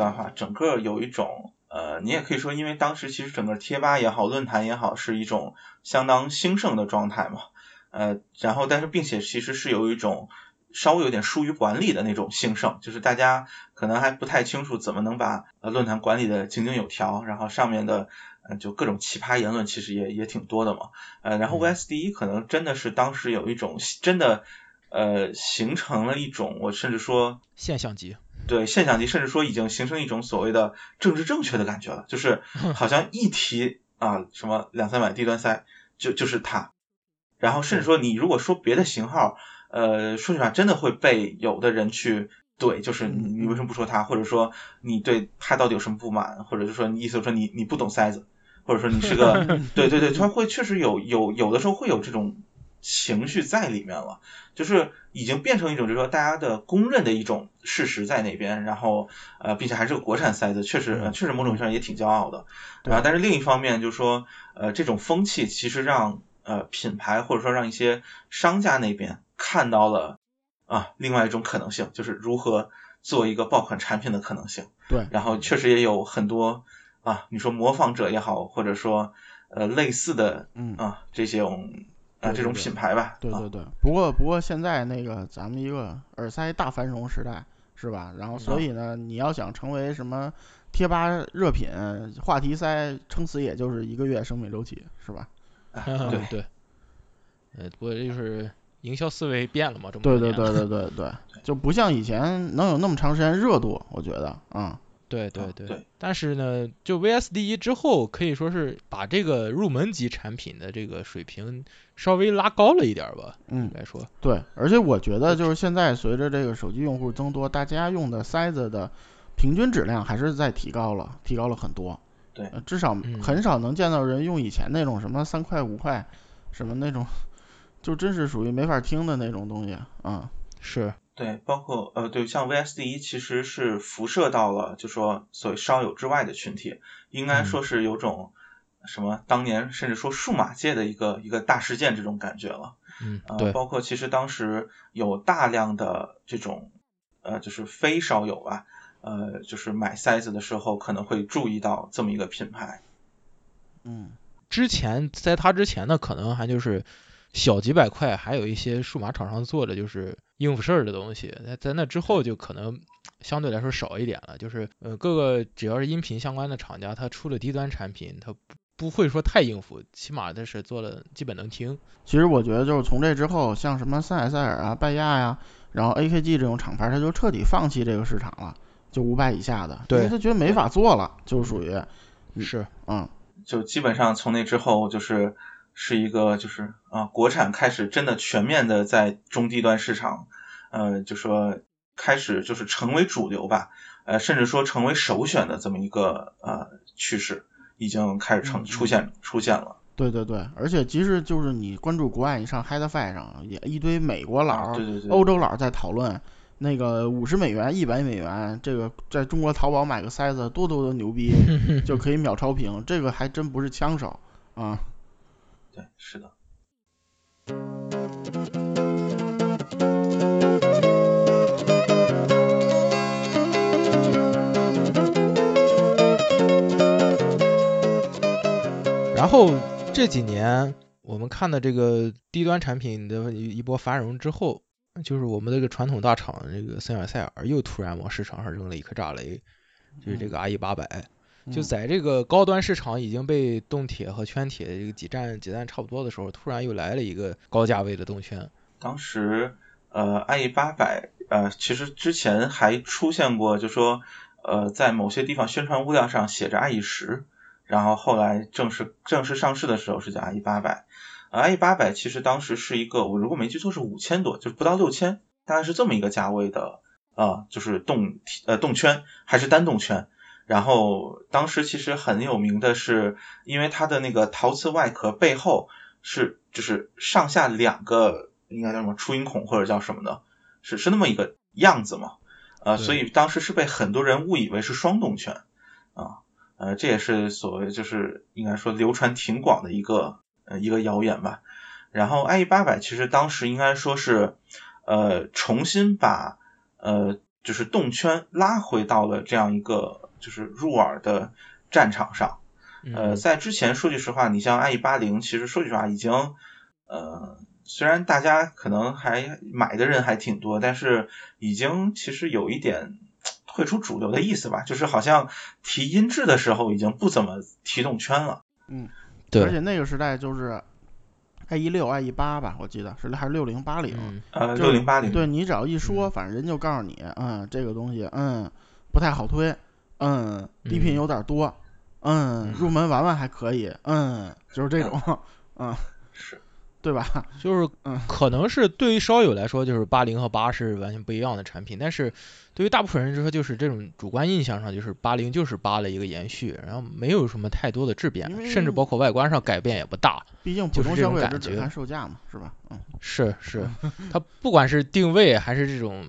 当时其实呃说句实在话，整个有一种呃你也可以说，因为当时其实整个贴吧也好，论坛也好，是一种相当兴盛的状态嘛。呃，然后但是并且其实是有一种稍微有点疏于管理的那种兴盛，就是大家可能还不太清楚怎么能把呃论坛管理的井井有条，然后上面的呃就各种奇葩言论其实也也挺多的嘛。呃，然后 VSD 可能真的是当时有一种真的呃形成了一种我甚至说现象级。对现象级，甚至说已经形成一种所谓的政治正确的感觉了，就是 好像一提啊什么两三百低端塞就就是它。然后甚至说，你如果说别的型号，呃，说实话，真的会被有的人去怼，就是你你为什么不说它，或者说你对它到底有什么不满，或者就说你意思说你你不懂塞子，或者说你是个，对对对，他会确实有有有的时候会有这种情绪在里面了，就是已经变成一种就是说大家的公认的一种事实在那边，然后呃，并且还是个国产赛子，确实确实某种意义上也挺骄傲的，对吧？但是另一方面就是说，呃，这种风气其实让。呃，品牌或者说让一些商家那边看到了啊，另外一种可能性，就是如何做一个爆款产品的可能性。对，然后确实也有很多啊，你说模仿者也好，或者说呃类似的啊这种啊这种品牌吧。对对对。不过不过现在那个咱们一个耳塞大繁荣时代是吧？然后所以呢，你要想成为什么贴吧热品话题塞，撑死也就是一个月生命周期是吧？对对，呃，不过就是营销思维变了嘛，这么对对对对对对，就不像以前能有那么长时间热度，我觉得，嗯，对对对。但是呢，就 VSD 之后，可以说是把这个入门级产品的这个水平稍微拉高了一点吧，嗯，来说。对，而且我觉得就是现在随着这个手机用户增多，大家用的塞子的平均质量还是在提高了，提高了很多。对，至少很少能见到人用以前那种什么三块五块，什么那种，就真是属于没法听的那种东西啊。是。对，包括呃，对，像 VSD 其实是辐射到了就说所谓烧友之外的群体，应该说是有种什么当年甚至说数码界的一个一个大事件这种感觉了。嗯，对。包括其实当时有大量的这种呃，就是非烧友吧。呃，就是买塞子的时候可能会注意到这么一个品牌。嗯，之前在它之前呢，可能还就是小几百块，还有一些数码厂商做的就是应付事儿的东西。那在那之后就可能相对来说少一点了。就是呃，各个只要是音频相关的厂家，它出了低端产品，它不不会说太应付，起码它是做了基本能听。其实我觉得就是从这之后，像什么三海塞尔啊、拜亚呀，然后 AKG 这种厂牌，它就彻底放弃这个市场了。就五百以下的，因为他觉得没法做了，就属于是，嗯，就基本上从那之后就是是一个就是啊，国产开始真的全面的在中低端市场，呃，就说开始就是成为主流吧，呃，甚至说成为首选的这么一个呃趋势，已经开始成出现出现了。对对对，而且即使就是你关注国外，你上 HiFi 上也一堆美国佬、欧洲佬在讨论。那个五十美元、一百美元，这个在中国淘宝买个塞子多多的牛逼，就可以秒超屏，这个还真不是枪手啊。是的。然后这几年我们看的这个低端产品的一一波繁荣之后。就是我们这个传统大厂，这个森海塞尔又突然往市场上扔了一颗炸雷，就是这个阿 E 八百，就在这个高端市场已经被动铁和圈铁这个挤占挤占差不多的时候，突然又来了一个高价位的动圈。当时呃，IE 八百呃其实之前还出现过，就说呃在某些地方宣传物料上写着 IE 十，然后后来正式正式上市的时候是叫 IE 八百。i e 八百其实当时是一个，我如果没记错是五千多，就是不到六千，大概是这么一个价位的，啊，就是动呃动圈还是单动圈。然后当时其实很有名的是，因为它的那个陶瓷外壳背后是就是上下两个应该叫什么出音孔或者叫什么的，是是那么一个样子嘛，呃，所以当时是被很多人误以为是双动圈，啊，呃，这也是所谓就是应该说流传挺广的一个。呃，一个谣言吧。然后 IE 八百其实当时应该说是，呃，重新把呃就是动圈拉回到了这样一个就是入耳的战场上。呃，在之前说句实话，你像 IE 八零，其实说句实话已经呃，虽然大家可能还买的人还挺多，但是已经其实有一点退出主流的意思吧，就是好像提音质的时候已经不怎么提动圈了。嗯，对。而且那个时代就是 IE 六、IE 八吧，我记得是还是六零八零。呃，六零八零。对你只要一说，反正人就告诉你，嗯，这个东西，嗯，不太好推，嗯，低频有点多。嗯，入门玩玩还可以，嗯，就是这种，嗯，是，对吧？就是，嗯，可能是对于烧友来说，就是八零和八是完全不一样的产品，但是对于大部分人来说，就是这种主观印象上，就是八零就是八的一个延续，然后没有什么太多的质变，甚至包括外观上改变也不大，毕竟普通消费者只看售价嘛，是吧？嗯，是是，它不管是定位还是这种。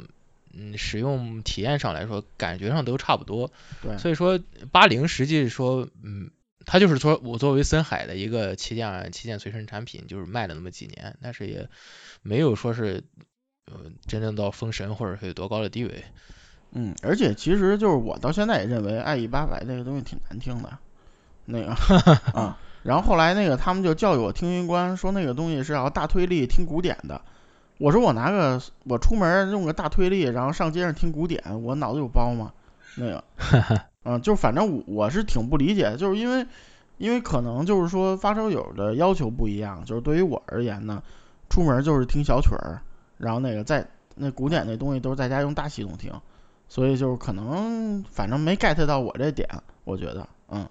嗯，使用体验上来说，感觉上都差不多。对，所以说八零实际说，嗯，它就是说我作为森海的一个旗舰旗舰随身产品，就是卖了那么几年，但是也没有说是呃真正到封神或者是有多高的地位。嗯，而且其实就是我到现在也认为 IE 八百那个东西挺难听的，那个 啊，然后后来那个他们就教育我听音官，说那个东西是要大推力听古典的。我说我拿个我出门用个大推力，然后上街上听古典，我脑子有包吗？那个，嗯，就反正我我是挺不理解，就是因为因为可能就是说发烧友的要求不一样，就是对于我而言呢，出门就是听小曲儿，然后那个在那古典那东西都是在家用大系统听，所以就是可能反正没 get 到我这点，我觉得，嗯，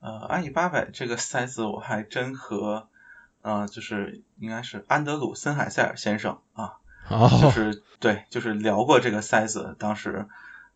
呃阿里八百这个塞子我还真和。啊，就是应该是安德鲁森海塞尔先生啊，就是对，就是聊过这个塞子，当时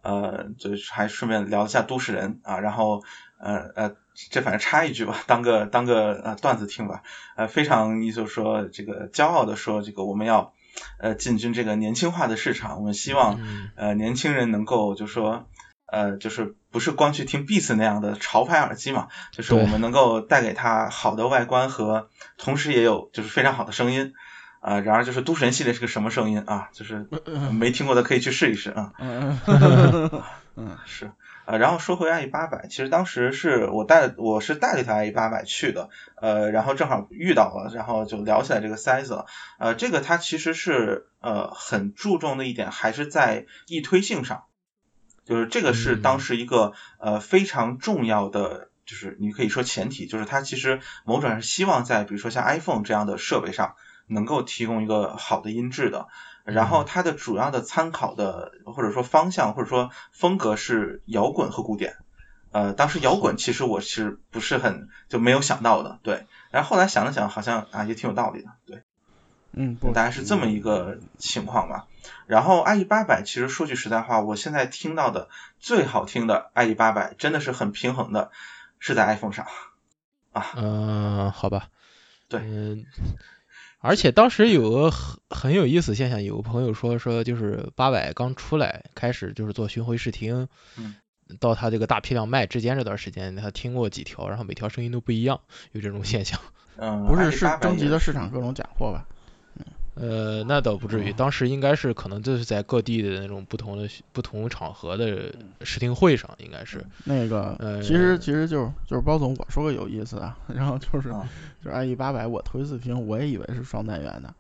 呃，就还顺便聊一下都市人啊，然后呃呃，这反正插一句吧，当个当个呃段子听吧，呃，非常就是说这个骄傲的说，这个我们要呃进军这个年轻化的市场，我们希望呃年轻人能够就说。呃，就是不是光去听 Beats 那样的潮牌耳机嘛？就是我们能够带给他好的外观和，同时也有就是非常好的声音。啊，然而就是都神系列是个什么声音啊？就是没听过的可以去试一试啊。嗯嗯 是。呃，然后说回 IE 八百，其实当时是我带我是带了一台 IE 八百去的，呃，然后正好遇到了，然后就聊起来这个塞子。呃，这个它其实是呃很注重的一点，还是在易推性上。就是这个是当时一个呃非常重要的，就是你可以说前提，就是它其实某种是希望在比如说像 iPhone 这样的设备上能够提供一个好的音质的，然后它的主要的参考的或者说方向或者说风格是摇滚和古典，呃，当时摇滚其实我是不是很就没有想到的，对，然后后来想了想，好像啊也挺有道理的，对。嗯，大概是这么一个情况吧。然后 IE 八百，其实说句实在话，我现在听到的最好听的 IE 八百，真的是很平衡的，是在 iPhone 上啊。嗯，好吧。对。嗯。而且当时有个很很有意思现象，有个朋友说说，就是八百刚出来，开始就是做巡回试听，到他这个大批量卖之间这段时间，他听过几条，然后每条声音都不一样，有这种现象。嗯。不是，是征集的市场各种假货吧？呃，那倒不至于，当时应该是可能就是在各地的那种不同的不同场合的试听会上，应该是那个，其实其实就是就是包总我说个有意思啊，然后就是就是 IE 八百我头一次听我也以为是双单元的，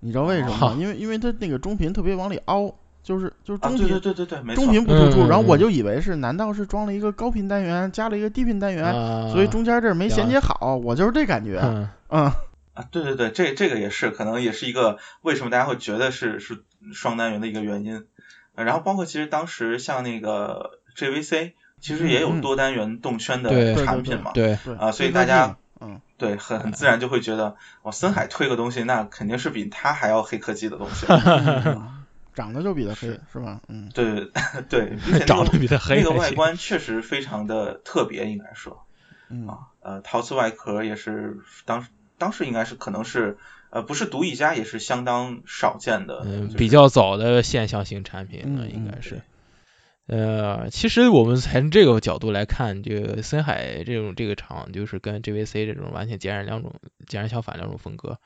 你知道为什么吗？因为因为它那个中频特别往里凹，就是就是中频对对对对对，中频。不突出，然后我就以为是难道是装了一个高频单元加了一个低频单元，所以中间这没衔接好，我就是这感觉，嗯。啊，对对对，这这个也是，可能也是一个为什么大家会觉得是是双单元的一个原因。然后包括其实当时像那个 JVC，其实也有多单元动圈的产品嘛，对，啊，所以大家，嗯，对，很很自然就会觉得，哇，森海推个东西，那肯定是比他还要黑科技的东西，长得就比他黑，是吧？嗯，对 对，长得比他黑，那个外观确实非常的特别，应该说，嗯，呃，陶瓷外壳也是当时。当时应该是可能是呃不是独一家，也是相当少见的，嗯，比较早的现象型产品了，应该是。呃，其实我们从这个角度来看，这个森海这种这个厂就是跟 JVC 这种完全截然两种截然相反两种风格。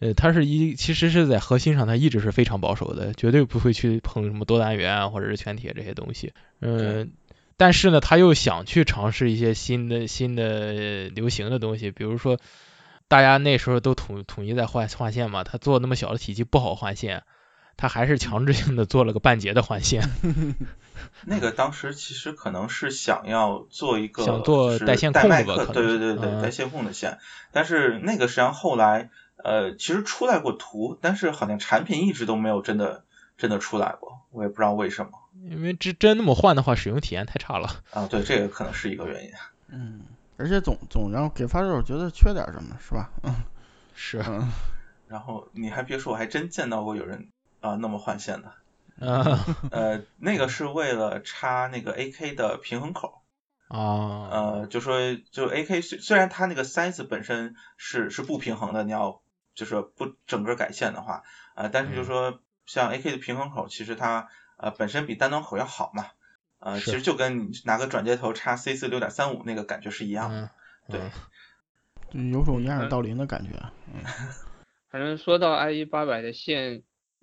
呃，它是一其实是在核心上，它一直是非常保守的，绝对不会去碰什么多单元啊或者是全铁这些东西。嗯，但是呢，他又想去尝试一些新的新的流行的东西，比如说大家那时候都统统一在换换线嘛，他做那么小的体积不好换线。他还是强制性的做了个半截的换线，那个当时其实可能是想要做一个想做带线控的吧，对对对对，带线控的线，但是那个实际上后来呃其实出来过图，但是好像产品一直都没有真的真的出来过，我也不知道为什么。因为真真那么换的话，使用体验太差了。啊，对，这个可能是一个原因。嗯，而且总总让给发售觉得缺点什么，是吧？嗯，是。然后你还别说，我还真见到过有人。啊，那么换线的，呃，那个是为了插那个 AK 的平衡口，啊，呃，就说就 AK 虽虽然它那个塞子本身是是不平衡的，你要就是不整个改线的话，呃，但是就说像 AK 的平衡口，其实它呃本身比单端口要好嘛，呃，其实就跟你拿个转接头插 C 四六点三五那个感觉是一样的，对，就有种掩耳盗铃的感觉，嗯，反正说到 IE 八百的线。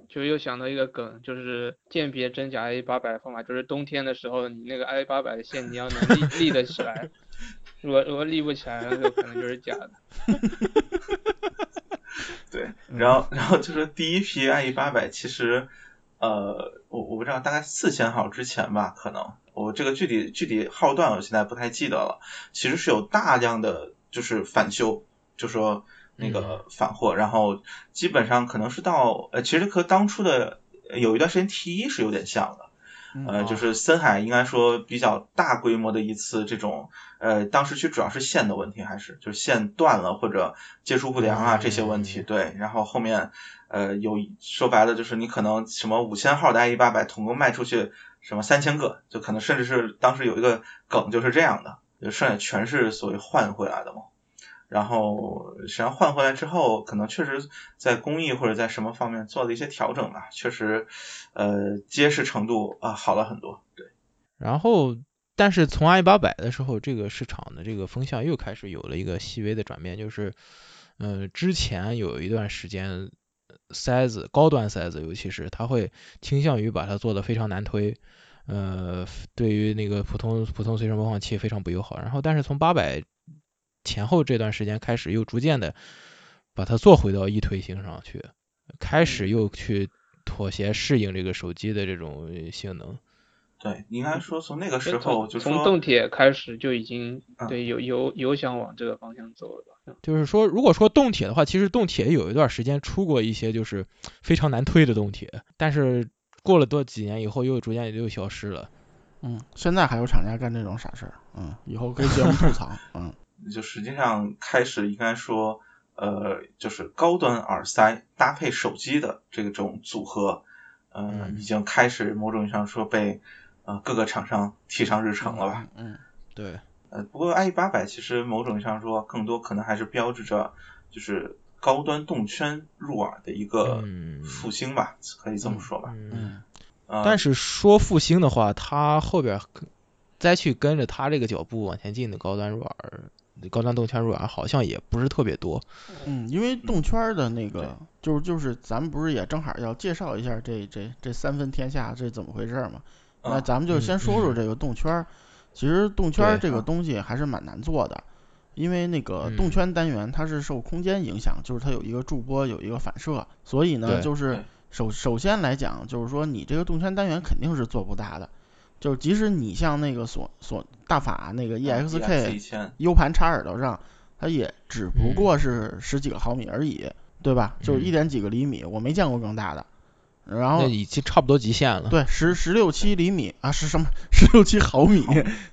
就又想到一个梗，就是鉴别真假 IE 八百的方法，就是冬天的时候，你那个 IE 八百的线你要能立立得起来，如果如果立不起来，那就可能就是假的。对，然后然后就是第一批 IE 八百，其实呃，我我不知道，大概四千号之前吧，可能我这个具体具体号段我现在不太记得了，其实是有大量的就是返修，就说。那个返货，然后基本上可能是到呃，其实和当初的有一段时间 T 一是有点像的，呃，就是森海应该说比较大规模的一次这种，呃，当时其实主要是线的问题，还是就是线断了或者接触不良啊这些问题，对，然后后面呃有说白了就是你可能什么五千号的 IE 八百统共卖出去什么三千个，就可能甚至是当时有一个梗就是这样的，就剩下全是所谓换回来的嘛。然后实际上换回来之后，可能确实在工艺或者在什么方面做了一些调整吧，确实，呃，结实程度啊好了很多。对。然后，但是从 i 八百的时候，这个市场的这个风向又开始有了一个细微的转变，就是，嗯，之前有一段时间，塞子高端塞子，尤其是它会倾向于把它做的非常难推，呃，对于那个普通普通随身播放器非常不友好。然后，但是从八百。前后这段时间开始又逐渐的把它做回到一推型上去，开始又去妥协适应这个手机的这种性能。对，应该说从那个时候就从动铁开始就已经对有有有想往这个方向走了吧？就是说，如果说动铁的话，其实动铁有一段时间出过一些就是非常难推的动铁，但是过了多几年以后又逐渐又消失了。嗯，现在还有厂家干这种傻事儿，嗯，以后可以节目吐槽，嗯。就实际上开始应该说，呃，就是高端耳塞搭配手机的这种组合，呃，已经开始某种意义上说被呃各个厂商提上日程了吧？嗯，对。呃，不过 IE 八百其实某种意义上说，更多可能还是标志着就是高端动圈入耳的一个复兴吧，可以这么说吧。嗯。但是说复兴的话，它后边再去跟着它这个脚步往前进的高端入耳。高端动圈入耳好像也不是特别多，嗯，因为动圈的那个，就是就是咱们不是也正好要介绍一下这这这三分天下这怎么回事嘛？那咱们就先说说这个动圈，其实动圈这个东西还是蛮难做的，因为那个动圈单元它是受空间影响，就是它有一个驻波有一个反射，所以呢就是首首先来讲就是说你这个动圈单元肯定是做不大的。就是即使你像那个索索大法那个 EXK U 盘插耳朵上，它也只不过是十几个毫米而已，对吧？就是一点几个厘米，我没见过更大的。然后已经差不多极限了。对，十十六七厘米啊，是什么？十六七毫米，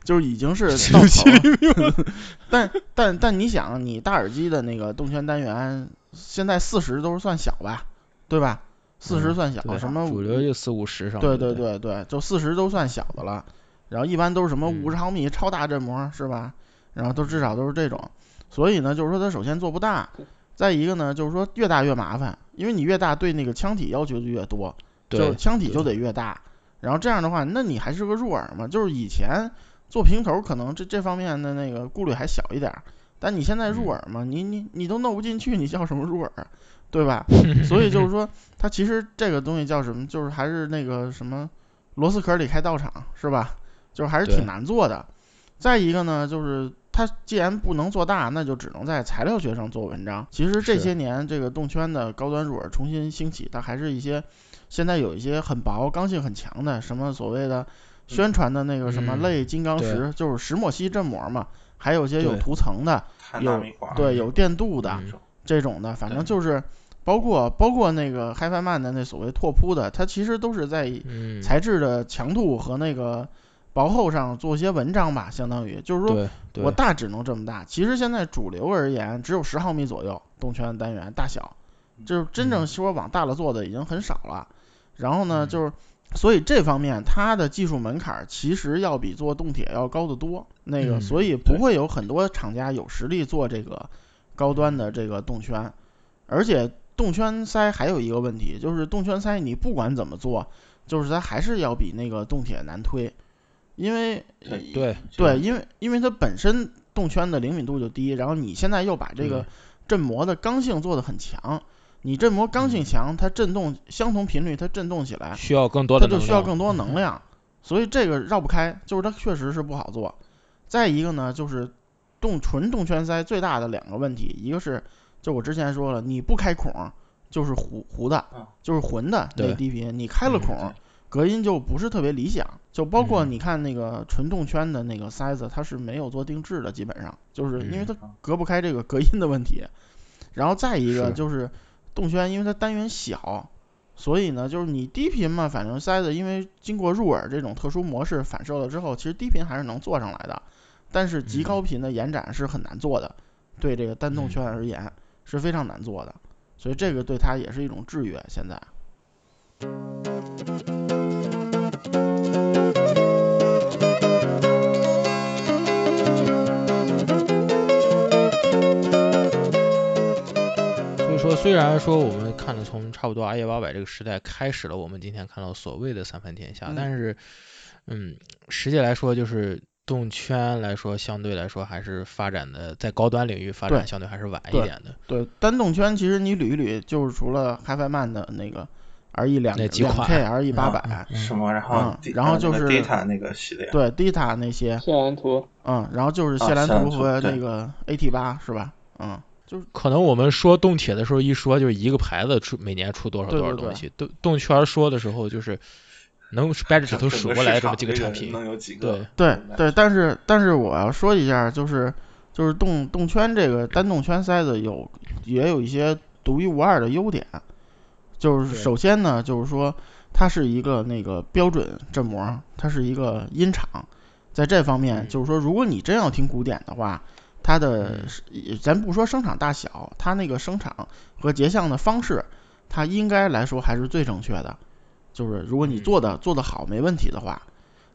就是已经是 十六七厘米。但但但你想，你大耳机的那个动圈单元，现在四十都是算小吧，对吧？四十算小，什么主流就四五十上。对对对对，就四十都算小的了。然后一般都是什么五十毫米超大振膜是吧？然后都至少都是这种。所以呢，就是说它首先做不大，再一个呢，就是说越大越麻烦，因为你越大对那个腔体要求就越多，就腔体就得越大。然后这样的话，那你还是个入耳嘛？就是以前做平头可能这这方面的那个顾虑还小一点，但你现在入耳嘛，你你你都弄不进去，你叫什么入耳？对吧？所以就是说，它其实这个东西叫什么？就是还是那个什么螺丝壳里开道场，是吧？就是还是挺难做的。再一个呢，就是它既然不能做大，那就只能在材料学上做文章。其实这些年这个动圈的高端入耳重新兴起，它还是一些现在有一些很薄、刚性很强的，什么所谓的宣传的那个什么类金刚石，就是石墨烯振膜嘛。还有些有涂层的，有对有电镀的这种的，反正就是包括包括那个 HiFiMan 的那所谓拓扑的，它其实都是在材质的强度和那个薄厚上做些文章吧，相当于就是说我大只能这么大。其实现在主流而言只有十毫米左右动圈单元大小，就是真正说往大了做的已经很少了。然后呢，就是。所以这方面它的技术门槛其实要比做动铁要高得多，那个所以不会有很多厂家有实力做这个高端的这个动圈，而且动圈塞还有一个问题，就是动圈塞你不管怎么做，就是它还是要比那个动铁难推，因为对对，因为因为它本身动圈的灵敏度就低，然后你现在又把这个振膜的刚性做的很强。你振膜刚性强，它振动相同频率，它振动起来需要更多的，它就需要更多能量，所以这个绕不开，就是它确实是不好做。再一个呢，就是动纯动圈塞最大的两个问题，一个是就我之前说了，你不开孔就是糊糊的，就是浑的那低频，你开了孔，隔音就不是特别理想。就包括你看那个纯动圈的那个塞子，它是没有做定制的，基本上就是因为它隔不开这个隔音的问题。然后再一个就是。动圈因为它单元小，所以呢，就是你低频嘛，反正塞子因为经过入耳这种特殊模式反射了之后，其实低频还是能做上来的，但是极高频的延展是很难做的，对这个单动圈而言是非常难做的，所以这个对他也是一种制约。现在。说虽然说我们看了从差不多 i 八百这个时代开始了，我们今天看到所谓的三分天下，但是，嗯，实际来说就是动圈来说，相对来说还是发展的在高端领域发展相对还是晚一点的。对，单动圈其实你捋一捋，就是除了 HiFiMan 的那个 RE 两两 K、RE 八百什么，然后然后就是 Data 那个系列，对 Data 那些。谢兰图。嗯，然后就是谢兰图和那个 AT 八是吧？嗯。就是可能我们说动铁的时候一说就是一个牌子出每年出多少多少东西，动动圈说的时候就是能掰着指头数过来这么几个产品，对。对对，但是但是我要说一下，就是就是动动圈这个单动圈塞子有也有一些独一无二的优点，就是首先呢就是说它是一个那个标准振膜，它是一个音场，在这方面就是说如果你真要听古典的话。它的，咱不说声场大小，它那个声场和结像的方式，它应该来说还是最正确的。就是如果你做的做的好，没问题的话，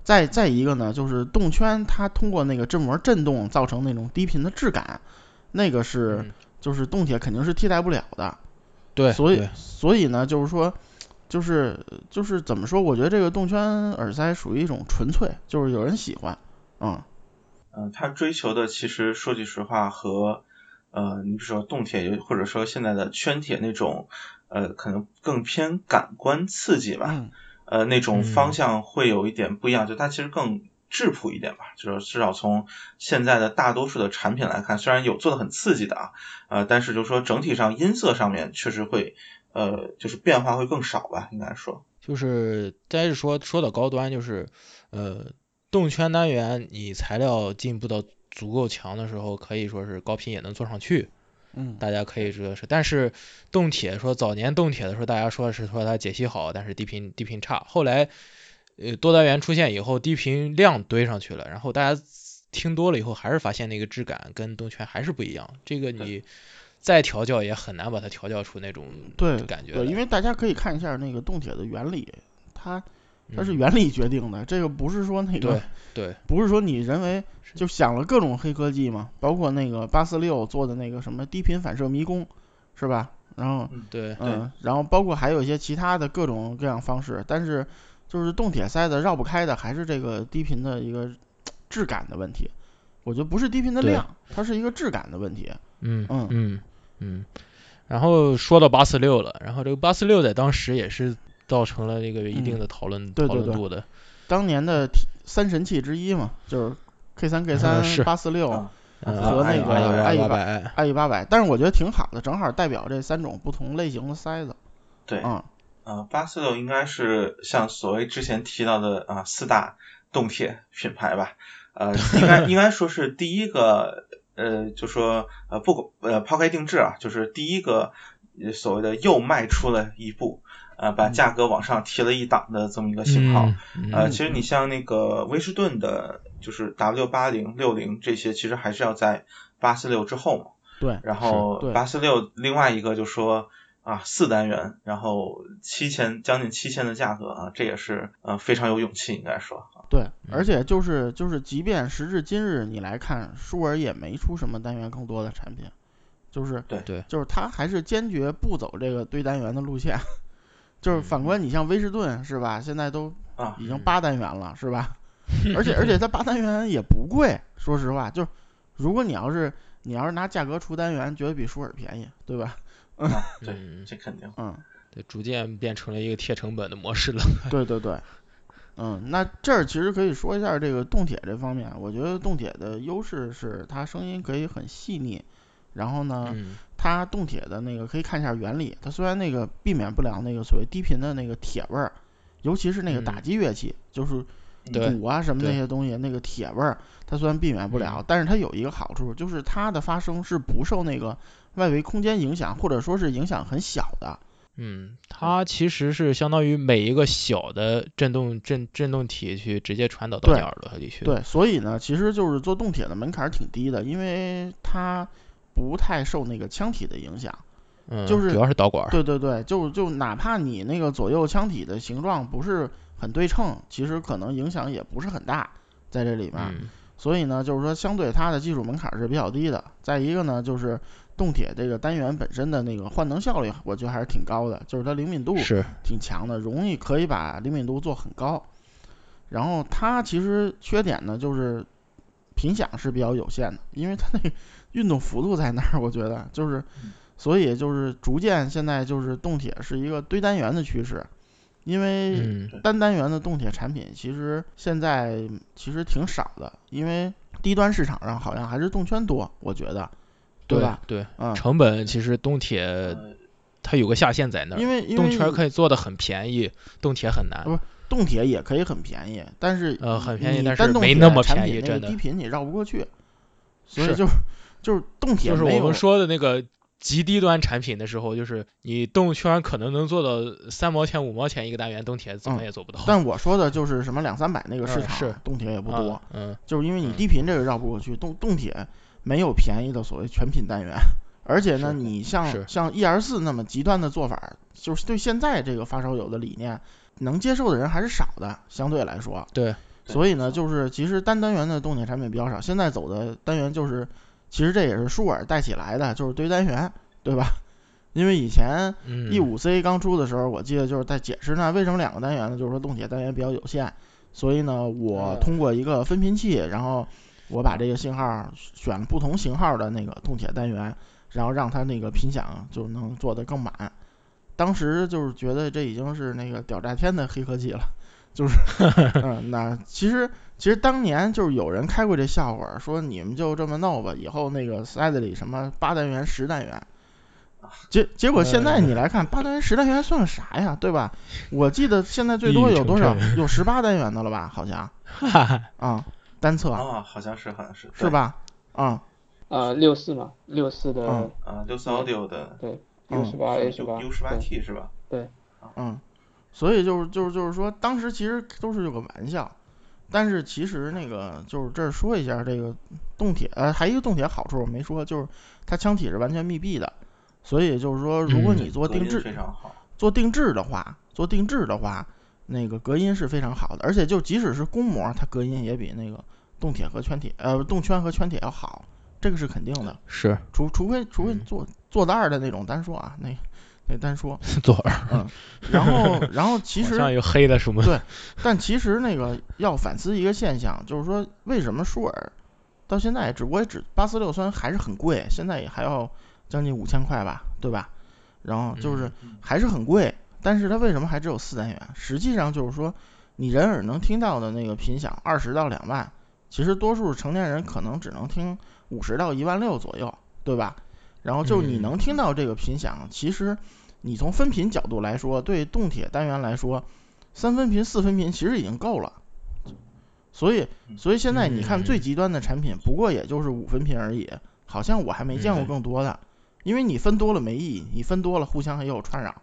再再一个呢，就是动圈它通过那个振膜振动造成那种低频的质感，那个是就是动铁肯定是替代不了的。对，所以所以呢，就是说，就是就是怎么说？我觉得这个动圈耳塞属于一种纯粹，就是有人喜欢，嗯。嗯，他追求的其实说句实话和呃，你比如说动铁或者说现在的圈铁那种呃，可能更偏感官刺激吧，呃，那种方向会有一点不一样，就它其实更质朴一点吧，就是至少从现在的大多数的产品来看，虽然有做的很刺激的啊，呃，但是就是说整体上音色上面确实会呃，就是变化会更少吧，应该说。就是再是说说到高端，就是呃。动圈单元，你材料进步到足够强的时候，可以说是高频也能做上去。嗯，大家可以说是，但是动铁说早年动铁的时候，大家说是说它解析好，但是低频低频差。后来呃多单元出现以后，低频量堆上去了，然后大家听多了以后，还是发现那个质感跟动圈还是不一样。这个你再调教也很难把它调教出那种对感觉。对，因为大家可以看一下那个动铁的原理，它。它是原理决定的，这个不是说那个，对，不是说你人为就想了各种黑科技嘛，包括那个八四六做的那个什么低频反射迷宫，是吧？然后，对，嗯，然后包括还有一些其他的各种各样方式，但是就是动铁塞子绕不开的还是这个低频的一个质感的问题。我觉得不是低频的量，它是一个质感的问题。嗯嗯嗯嗯。然后说到八四六了，然后这个八四六在当时也是造成了这个一定的讨论讨论度的。当年的三神器之一嘛，就是 K 三 K 三八四六和那个 i 八百 i 八百，但是我觉得挺好的，正好代表这三种不同类型的塞子。对，嗯，呃，八四六应该是像所谓之前提到的啊四大动铁品牌吧，呃，应该 应该说是第一个，呃，就说呃不呃抛开定制啊，就是第一个所谓的又迈出了一步。呃，把价格往上提了一档的这么一个型号，呃，其实你像那个威士顿的，就是 W 八零、六零这些，其实还是要在八四六之后嘛。对。然后八四六另外一个就说啊，四单元，然后七千将近七千的价格啊，这也是呃非常有勇气应该说。对，而且就是就是，即便时至今日你来看，舒尔也没出什么单元更多的产品，就是对对，就是他还是坚决不走这个堆单元的路线。就是反观你像威士顿是吧？现在都已经八单元了是吧？而且而且它八单元也不贵，说实话，就如果你要是你要是拿价格出单元，绝对比舒尔便宜，对吧？嗯，对，这肯定。嗯，对，逐渐变成了一个贴成本的模式了。对对对，嗯，那这儿其实可以说一下这个动铁这方面，我觉得动铁的优势是它声音可以很细腻。然后呢，它动铁的那个可以看一下原理。它虽然那个避免不了那个所谓低频的那个铁味儿，尤其是那个打击乐器，就是鼓啊什么那些东西，那个铁味儿，它虽然避免不了，但是它有一个好处，就是它的发声是不受那个外围空间影响，或者说是影响很小的。嗯，它其实是相当于每一个小的振动振振动体去直接传导到你耳朵里去。对，所以呢，其实就是做动铁的门槛挺低的，因为它。不太受那个腔体的影响，嗯，就是主要是导管。对对对，就就哪怕你那个左右腔体的形状不是很对称，其实可能影响也不是很大在这里面。所以呢，就是说相对它的技术门槛是比较低的。再一个呢，就是动铁这个单元本身的那个换能效率，我觉得还是挺高的，就是它灵敏度是挺强的，容易可以把灵敏度做很高。然后它其实缺点呢，就是频响是比较有限的，因为它那。运动幅度在那儿，我觉得就是，所以就是逐渐现在就是动铁是一个堆单元的趋势，因为单单元的动铁产品其实现在其实挺少的，因为低端市场上好像还是动圈多，我觉得，对吧？对，嗯，成本其实动铁它有个下限在那儿，因为动圈可以做的很便宜，动铁很难。不，动铁也可以很便宜，但是呃很便宜，但是没那么便宜，真的。低频你绕不过去，所以就。就是动铁就是我们说的那个极低端产品的时候，就是你动圈可能能做到三毛钱五毛钱一个单元，动铁怎么也做不到。但我说的就是什么两三百那个市场，是动铁也不多。嗯，就是因为你低频这个绕不过去，动动铁没有便宜的所谓全品单元，而且呢，你像像 E R 四那么极端的做法，就是对现在这个发烧友的理念能接受的人还是少的，相对来说。对。所以呢，就是其实单单元的动铁产品比较少，现在走的单元就是。其实这也是舒尔带起来的，就是堆单元，对吧？因为以前 E 五 C 刚出的时候，我记得就是在解释呢，为什么两个单元呢？就是说动铁单元比较有限，所以呢，我通过一个分频器，然后我把这个信号选了不同型号的那个动铁单元，然后让它那个频响就能做得更满。当时就是觉得这已经是那个屌炸天的黑科技了，就是，嗯，那其实。其实当年就是有人开过这笑话，说你们就这么闹吧，以后那个塞子里什么八单元、十单元，结结果现在你来看，八单元、十单元算个啥呀，对吧？我记得现在最多有多少？有十八单元的了吧？好像，啊，单侧啊，好像是，好像是，是吧？啊，啊，六四嘛，六四的，啊，六四 Audio 的，对，U 十八 A 是吧？U 十八 T 是吧？对，嗯，所以就是就是就是说，当时其实都是有个玩笑。但是其实那个就是这儿说一下这个动铁，呃，还一个动铁好处我没说，就是它腔体是完全密闭的，所以就是说如果你做定制，做定制的话，做定制的话，那个隔音是非常好的，而且就即使是公模，它隔音也比那个动铁和圈铁，呃，动圈和圈铁要好，这个是肯定的。是，除除非除非做做大的那种单说啊，那。那单说，左耳，嗯，然后，然后其实像有黑的什么？对，但其实那个要反思一个现象，就是说为什么舒尔到现在只我也只八四六虽然还是很贵，现在也还要将近五千块吧，对吧？然后就是还是很贵，但是它为什么还只有四单元？实际上就是说，你人耳能听到的那个频响二十到两万，其实多数成年人可能只能听五十到一万六左右，对吧？然后就你能听到这个频响，其实你从分频角度来说，对动铁单元来说，三分频、四分频其实已经够了。所以，所以现在你看最极端的产品，不过也就是五分频而已，好像我还没见过更多的。因为你分多了没意义，你分多了互相也有串扰，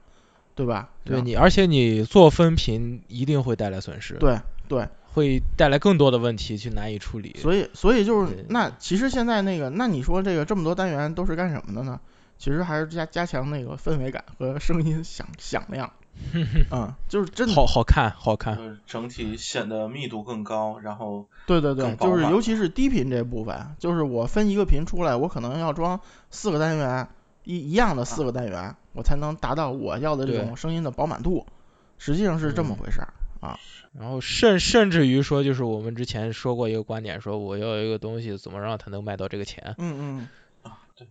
对吧？对你，而且你做分频一定会带来损失。对对，会带来更多的问题去难以处理。所以，所以就是那其实现在那个，那你说这个这么多单元都是干什么的呢？其实还是加加强那个氛围感和声音响响亮。嗯，就是真的好好看，好看，整体显得密度更高，然后对对对，就是尤其是低频这部分，就是我分一个频出来，我可能要装四个单元，一一样的四个单元，我才能达到我要的这种声音的饱满度，实际上是这么回事儿啊。然后甚甚至于说，就是我们之前说过一个观点，说我要一个东西，怎么让它能卖到这个钱？嗯嗯啊，对，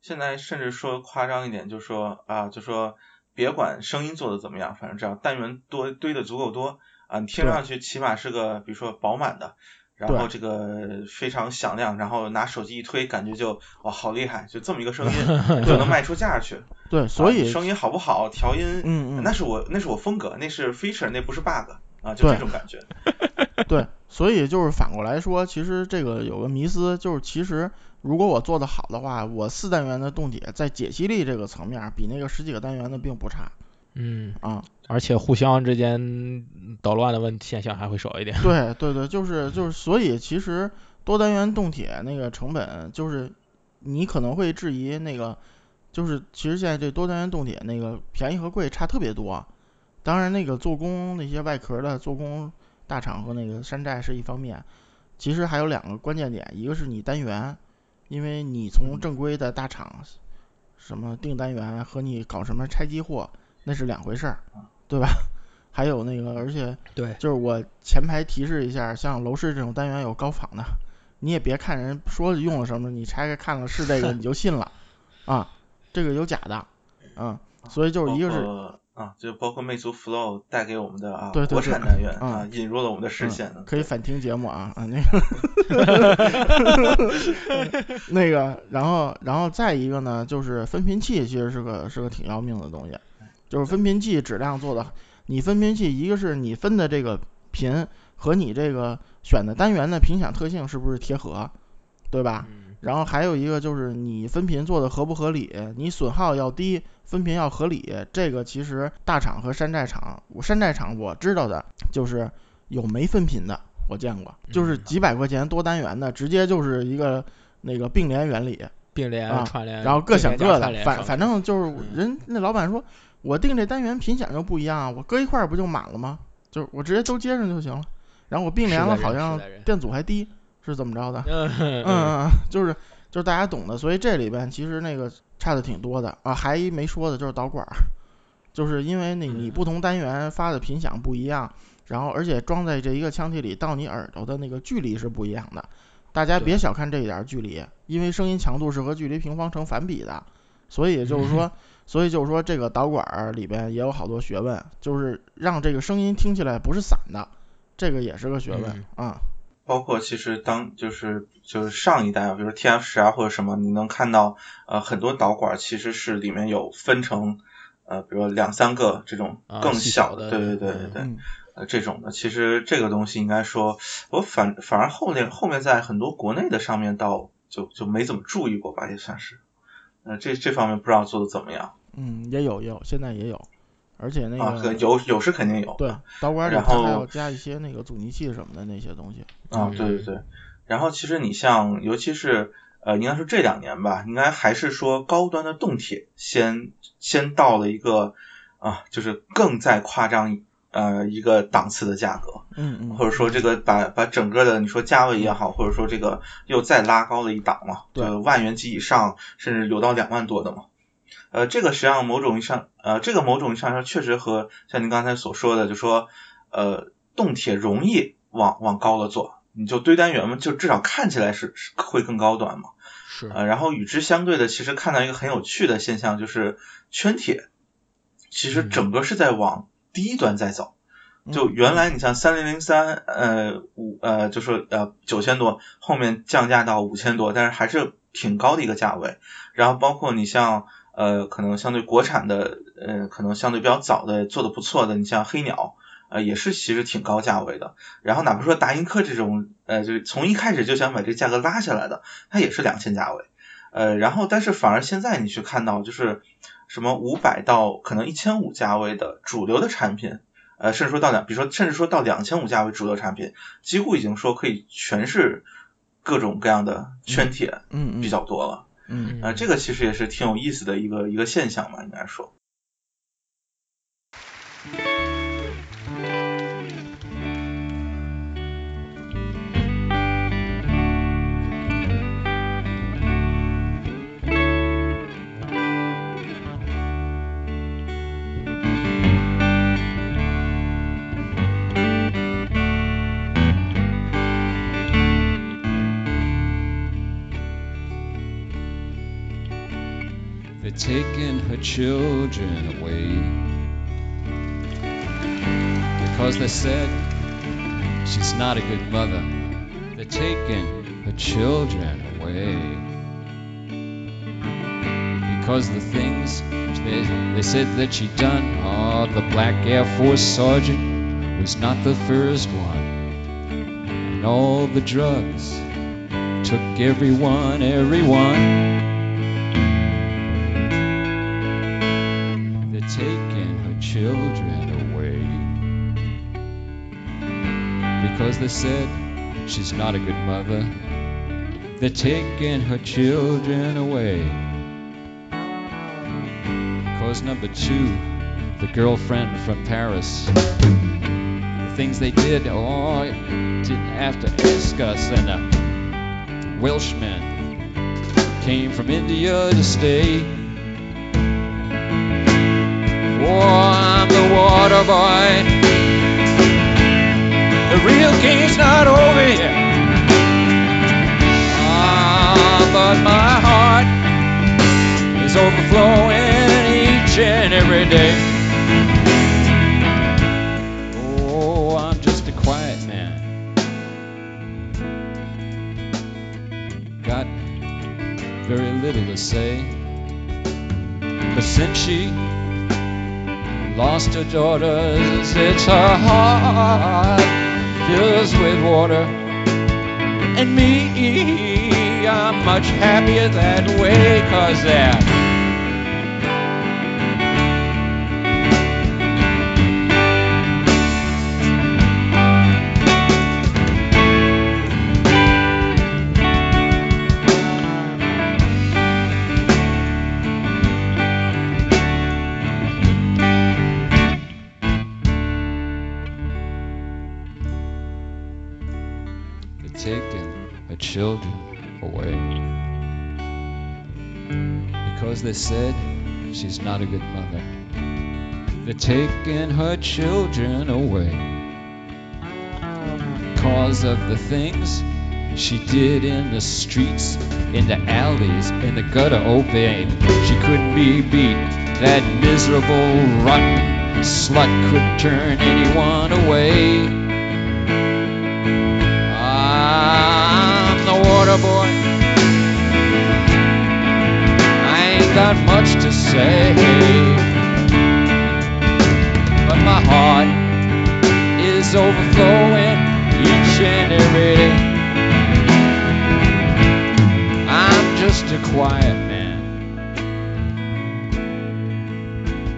现在甚至说夸张一点，就说啊，就说。别管声音做的怎么样，反正只要单元多堆的足够多啊，你听上去起码是个比如说饱满的，然后这个非常响亮，然后拿手机一推，感觉就哇好厉害，就这么一个声音 就能卖出价去。对，所以声音好不好，调音，嗯嗯，那是我那是我风格，那是 feature，那不是 bug 啊，就这种感觉。对，所以就是反过来说，其实这个有个迷思，就是其实。如果我做的好的话，我四单元的动铁在解析力这个层面比那个十几个单元的并不差。嗯啊，而且互相之间捣乱的问题现象还会少一点。对对对，就是就是，所以其实多单元动铁那个成本，就是你可能会质疑那个，就是其实现在这多单元动铁那个便宜和贵差特别多。当然那个做工那些外壳的做工大厂和那个山寨是一方面，其实还有两个关键点，一个是你单元。因为你从正规的大厂，什么订单元和你搞什么拆机货，那是两回事儿，对吧？还有那个，而且对，就是我前排提示一下，像楼市这种单元有高仿的，你也别看人说用了什么，你拆开看了是这个你就信了 啊，这个有假的，嗯，所以就是一个是。啊，就包括魅族 Flow 带给我们的啊国产单元啊，引入了我们的视线。可以反听节目啊啊那个 那个，然后然后再一个呢，就是分频器其实是个是个挺要命的东西，就是分频器质量做的，你分频器一个是你分的这个频和你这个选的单元的频响特性是不是贴合，对吧？然后还有一个就是你分频做的合不合理，你损耗要低，分频要合理。这个其实大厂和山寨厂，我山寨厂我知道的就是有没分频的，我见过，就是几百块钱多单元的，直接就是一个那个并联原理，并联串联，然后各享各的，反反正就是人那老板说，我定这单元频响就不一样，我搁一块儿不就满了吗？就是我直接都接上就行了，然后我并联了好像电阻还低。是怎么着的？嗯嗯，就是就是大家懂的，所以这里边其实那个差的挺多的啊。还一没说的就是导管，就是因为你你不同单元发的频响不一样，然后而且装在这一个腔体里到你耳朵的那个距离是不一样的。大家别小看这一点距离，因为声音强度是和距离平方成反比的，所以就是说，所以就是说这个导管里边也有好多学问，就是让这个声音听起来不是散的，这个也是个学问啊。包括其实当就是就是上一代啊，比如 TF 十啊或者什么，你能看到呃很多导管其实是里面有分成呃比如两三个这种更小的，对对对对对，呃这种的，其实这个东西应该说，我反反而后面后面在很多国内的上面倒就就没怎么注意过吧，也算是，呃这这方面不知道做的怎么样。嗯，也有也有，现在也有。而且那个有有是肯定有，对，导管里还要加一些那个阻尼器什么的那些东西。啊，对对对。然后其实你像，尤其是呃，应该说这两年吧，应该还是说高端的动铁先先到了一个啊，就是更再夸张呃一个档次的价格。嗯嗯。或者说这个把把整个的你说价位也好，或者说这个又再拉高了一档嘛，对，万元及以上，甚至有到两万多的嘛。呃，这个实际上某种意义上，呃，这个某种意义上说，确实和像您刚才所说的，就说，呃，动铁容易往往高了做，你就堆单元嘛，就至少看起来是是会更高端嘛。是。呃，然后与之相对的，其实看到一个很有趣的现象，就是圈铁，其实整个是在往低端在走。就原来你像三零零三，呃五呃就是呃九千多，后面降价到五千多，但是还是挺高的一个价位。然后包括你像呃可能相对国产的，呃可能相对比较早的做的不错的，你像黑鸟，呃也是其实挺高价位的。然后哪怕说达音科这种，呃就是从一开始就想把这个价格拉下来的，它也是两千价位。呃然后但是反而现在你去看到就是什么五百到可能一千五价位的主流的产品。呃，甚至说到两，比如说，甚至说到两千五价位主流产品，几乎已经说可以全是各种各样的圈铁，嗯比较多了，嗯嗯呃，这个其实也是挺有意思的一个一个现象吧，应该说。Taking her children away because they said she's not a good mother. They're taking her children away because the things they, they said that she'd done. Oh, the black Air Force sergeant was not the first one. And all the drugs took everyone, everyone. Because they said she's not a good mother. They're taking her children away. Cause number two, the girlfriend from Paris. The things they did, oh, didn't have to ask us. And a Welshman came from India to stay. Oh, I'm the water boy. Real game's not over yet. Ah, but my heart is overflowing each and every day. Oh, I'm just a quiet man. Got very little to say. But since she lost her daughters, it's her heart fills with water. And me, I'm much happier that way, cause they're Because they said she's not a good mother. They're taking her children away. Because of the things she did in the streets, in the alleys, in the gutter, oh babe. She couldn't be beat. That miserable, rotten slut could turn anyone away. I'm the water boy. That much to say, but my heart is overflowing each and every day. I'm just a quiet man,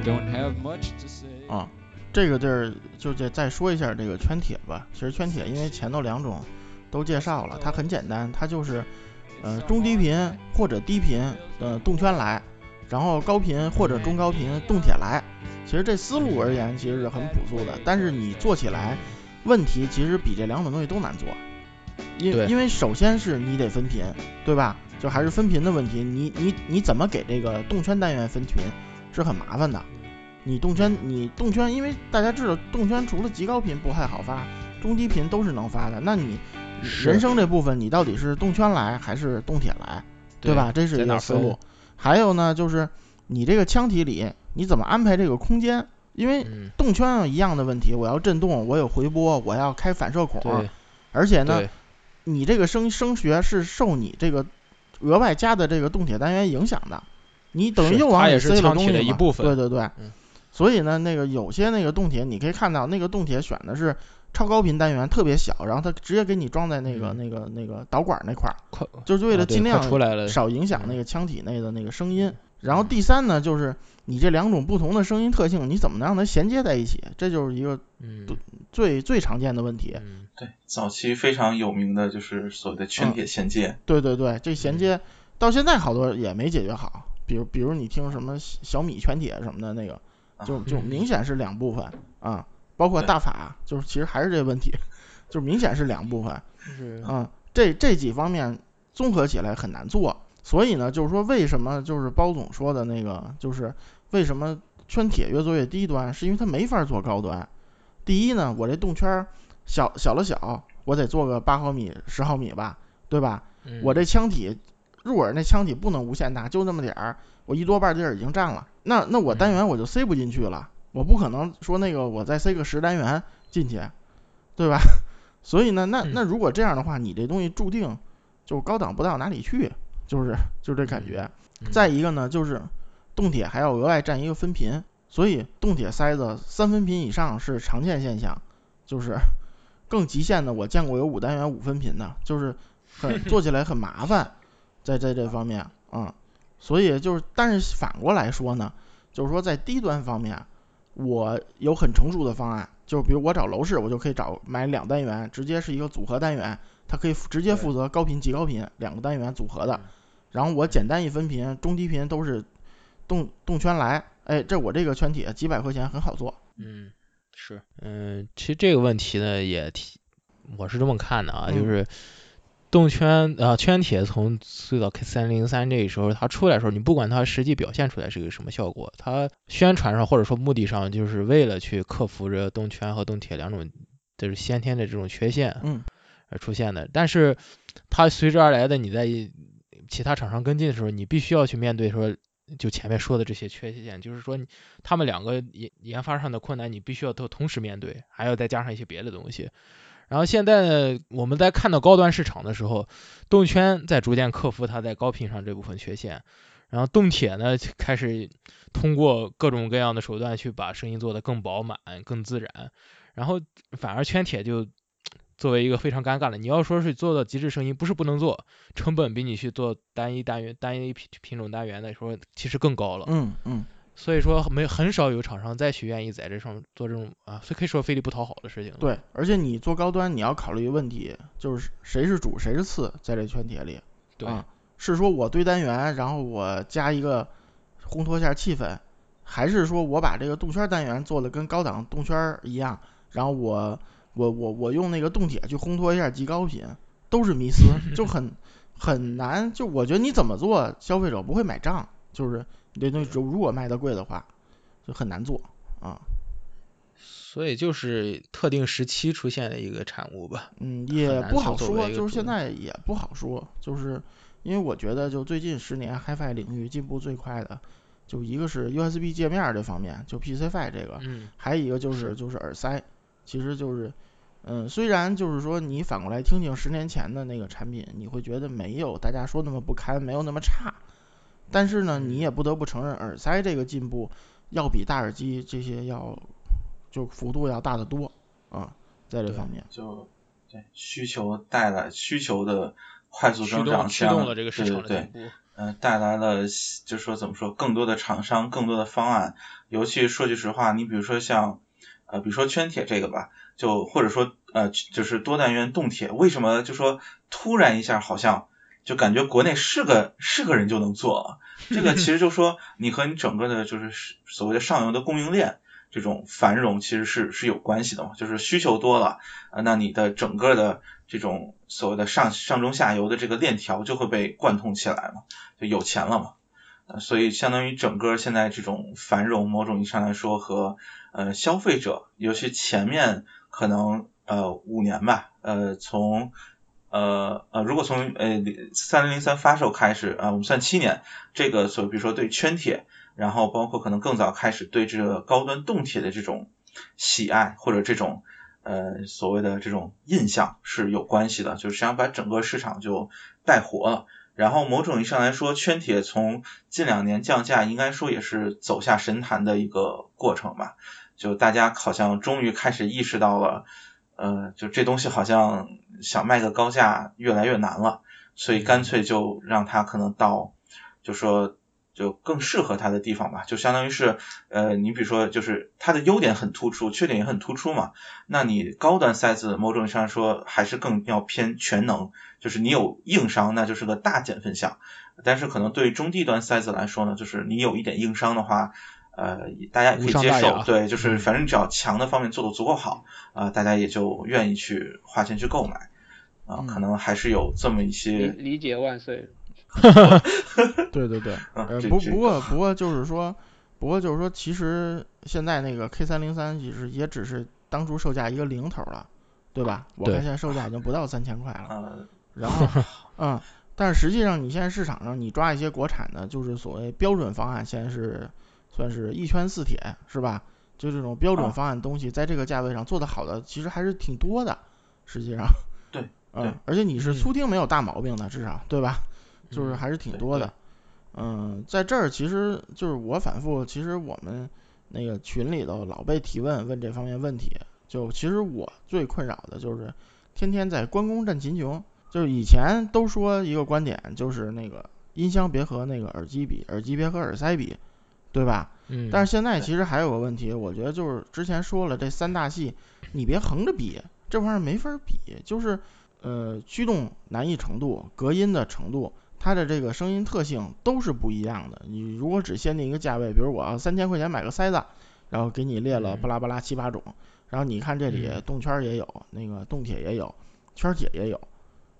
don't have much to say. 啊，这个地儿就再再说一下这个圈铁吧。其实圈铁因为前头两种。都介绍了，它很简单，它就是，呃，中低频或者低频的动圈来，然后高频或者中高频动铁来。其实这思路而言，其实是很朴素的，但是你做起来，问题其实比这两种东西都难做。因因为首先是你得分频，对吧？就还是分频的问题，你你你怎么给这个动圈单元分频是很麻烦的。你动圈你动圈，因为大家知道动圈除了极高频不太好发。中低频都是能发的。那你人声这部分，你到底是动圈来还是动铁来，对吧？这是一个思路。还有呢，就是你这个腔体里你怎么安排这个空间？因为动圈一样的问题，我要震动，我有回波，我要开反射孔，而且呢，你这个声声学是受你这个额外加的这个动铁单元影响的，你等于又往里塞了东西嘛？对对对。所以呢，那个有些那个动铁，你可以看到那个动铁选的是超高频单元，特别小，然后它直接给你装在那个那个那个导管那块儿，就是为了尽量少影响那个腔体内的那个声音。然后第三呢，就是你这两种不同的声音特性，你怎么能让它衔接在一起？这就是一个最最常见的问题。对，早期非常有名的就是所谓的圈铁衔接。对对对，这衔接到现在好多也没解决好，比如比如你听什么小米全铁什么的那个。就就明显是两部分啊，包括大法，就是其实还是这个问题，就明显是两部分，嗯，这这几方面综合起来很难做，所以呢，就是说为什么就是包总说的那个，就是为什么圈铁越做越低端，是因为它没法做高端。第一呢，我这动圈小小了小，我得做个八毫米、十毫米吧，对吧？我这腔体入耳那腔体不能无限大，就那么点儿。我一多半地儿已经占了，那那我单元我就塞不进去了，我不可能说那个我再塞个十单元进去，对吧？所以呢，那那如果这样的话，你这东西注定就高档不到哪里去，就是就这感觉。再一个呢，就是动铁还要额外占一个分频，所以动铁塞子三分频以上是常见现象，就是 更极限的我见过有五单元五分频的，就是很做起来很麻烦，在在这方面啊。所以就是，但是反过来说呢，就是说在低端方面，我有很成熟的方案，就比如我找楼市，我就可以找买两单元，直接是一个组合单元，它可以直接负责高频、极高频两个单元组合的。然后我简单一分频，中低频都是动动圈来，哎，这我这个圈铁几百块钱很好做。嗯，是，嗯，其实这个问题呢也提，我是这么看的啊，就是。动圈啊，圈铁从最早 K 三零三这个时候它出来的时候，你不管它实际表现出来是一个什么效果，它宣传上或者说目的上就是为了去克服这动圈和动铁两种就是先天的这种缺陷，嗯，而出现的。但是它随之而来的，你在其他厂商跟进的时候，你必须要去面对说就前面说的这些缺陷，就是说他们两个研研发上的困难，你必须要都同时面对，还要再加上一些别的东西。然后现在呢，我们在看到高端市场的时候，动圈在逐渐克服它在高频上这部分缺陷，然后动铁呢开始通过各种各样的手段去把声音做得更饱满、更自然，然后反而圈铁就作为一个非常尴尬的，你要说是做到极致声音，不是不能做，成本比你去做单一单元、单一品品种单元的说其实更高了。嗯嗯。所以说没很少有厂商再去愿意在这上做这种啊，可以说费力不讨好的事情。对，而且你做高端，你要考虑一个问题，就是谁是主谁是次，在这圈铁里。对。是说我堆单元，然后我加一个烘托一下气氛，还是说我把这个动圈单元做的跟高档动圈一样，然后我我我我用那个动铁去烘托一下极高频，都是迷思，就很 很难。就我觉得你怎么做，消费者不会买账，就是。这东西如果卖的贵的话，就很难做啊。所以就是特定时期出现的一个产物吧。嗯，也不好说，就是现在也不好说，就是因为我觉得就最近十年 HiFi 领域进步最快的，就一个是 USB 界面这方面，就 PCFi 这个，嗯，还有一个就是就是耳塞，其实就是，嗯，虽然就是说你反过来听听十年前的那个产品，你会觉得没有大家说那么不堪，没有那么差。但是呢，你也不得不承认，耳塞这个进步要比大耳机这些要就幅度要大得多啊，在这方面。就对需求带来需求的快速增长，驱动了这个市场的进步。嗯，带来了就说怎么说，更多的厂商，更多的方案。尤其说句实话，你比如说像呃，比如说圈铁这个吧，就或者说呃，就是多单元动铁，为什么就说突然一下好像？就感觉国内是个是个人就能做，这个其实就说你和你整个的就是所谓的上游的供应链这种繁荣其实是是有关系的嘛，就是需求多了，那你的整个的这种所谓的上上中下游的这个链条就会被贯通起来嘛，就有钱了嘛，所以相当于整个现在这种繁荣，某种意义上来说和呃消费者，尤其前面可能。呃五年吧，呃从呃呃如果从呃三零零三发售开始啊，我们算七年，这个所比如说对圈铁，然后包括可能更早开始对这个高端动铁的这种喜爱或者这种呃所谓的这种印象是有关系的，就实际上把整个市场就带活了。然后某种意义上来说，圈铁从近两年降价，应该说也是走下神坛的一个过程吧。就大家好像终于开始意识到了，呃，就这东西好像想卖个高价越来越难了，所以干脆就让它可能到，就说。就更适合它的地方吧，就相当于是，呃，你比如说，就是它的优点很突出，缺点也很突出嘛。那你高端塞子某种意义上说还是更要偏全能，就是你有硬伤，那就是个大减分项。但是可能对于中低端塞子来说呢，就是你有一点硬伤的话，呃，大家也可以接受，对，就是反正只要强的方面做的足够好，啊，大家也就愿意去花钱去购买，啊，可能还是有这么一些。理解万岁。对 对对，呃不不过 不过就是说，不过就是说，其实现在那个 K 三零三其实也只是当初售价一个零头了，对吧？我看现在售价已经不到三千块了。然后，嗯，但是实际上你现在市场上你抓一些国产的，就是所谓标准方案，现在是算是一圈四铁，是吧？就这种标准方案东西，在这个价位上做的好的，其实还是挺多的。实际上，对，嗯，而且你是粗听没有大毛病的，至少，对吧？就是还是挺多的，嗯，在这儿其实就是我反复，其实我们那个群里头老被提问问这方面问题，就其实我最困扰的就是天天在关公战秦琼，就是以前都说一个观点，就是那个音箱别和那个耳机比，耳机别和耳塞比，对吧？嗯。但是现在其实还有个问题，我觉得就是之前说了这三大系，你别横着比，这玩意儿没法比，就是呃驱动难易程度、隔音的程度。它的这个声音特性都是不一样的。你如果只限定一个价位，比如我要三千块钱买个塞子，然后给你列了巴拉巴拉七八种，然后你看这里动圈也有，那个动铁也有，圈铁也有，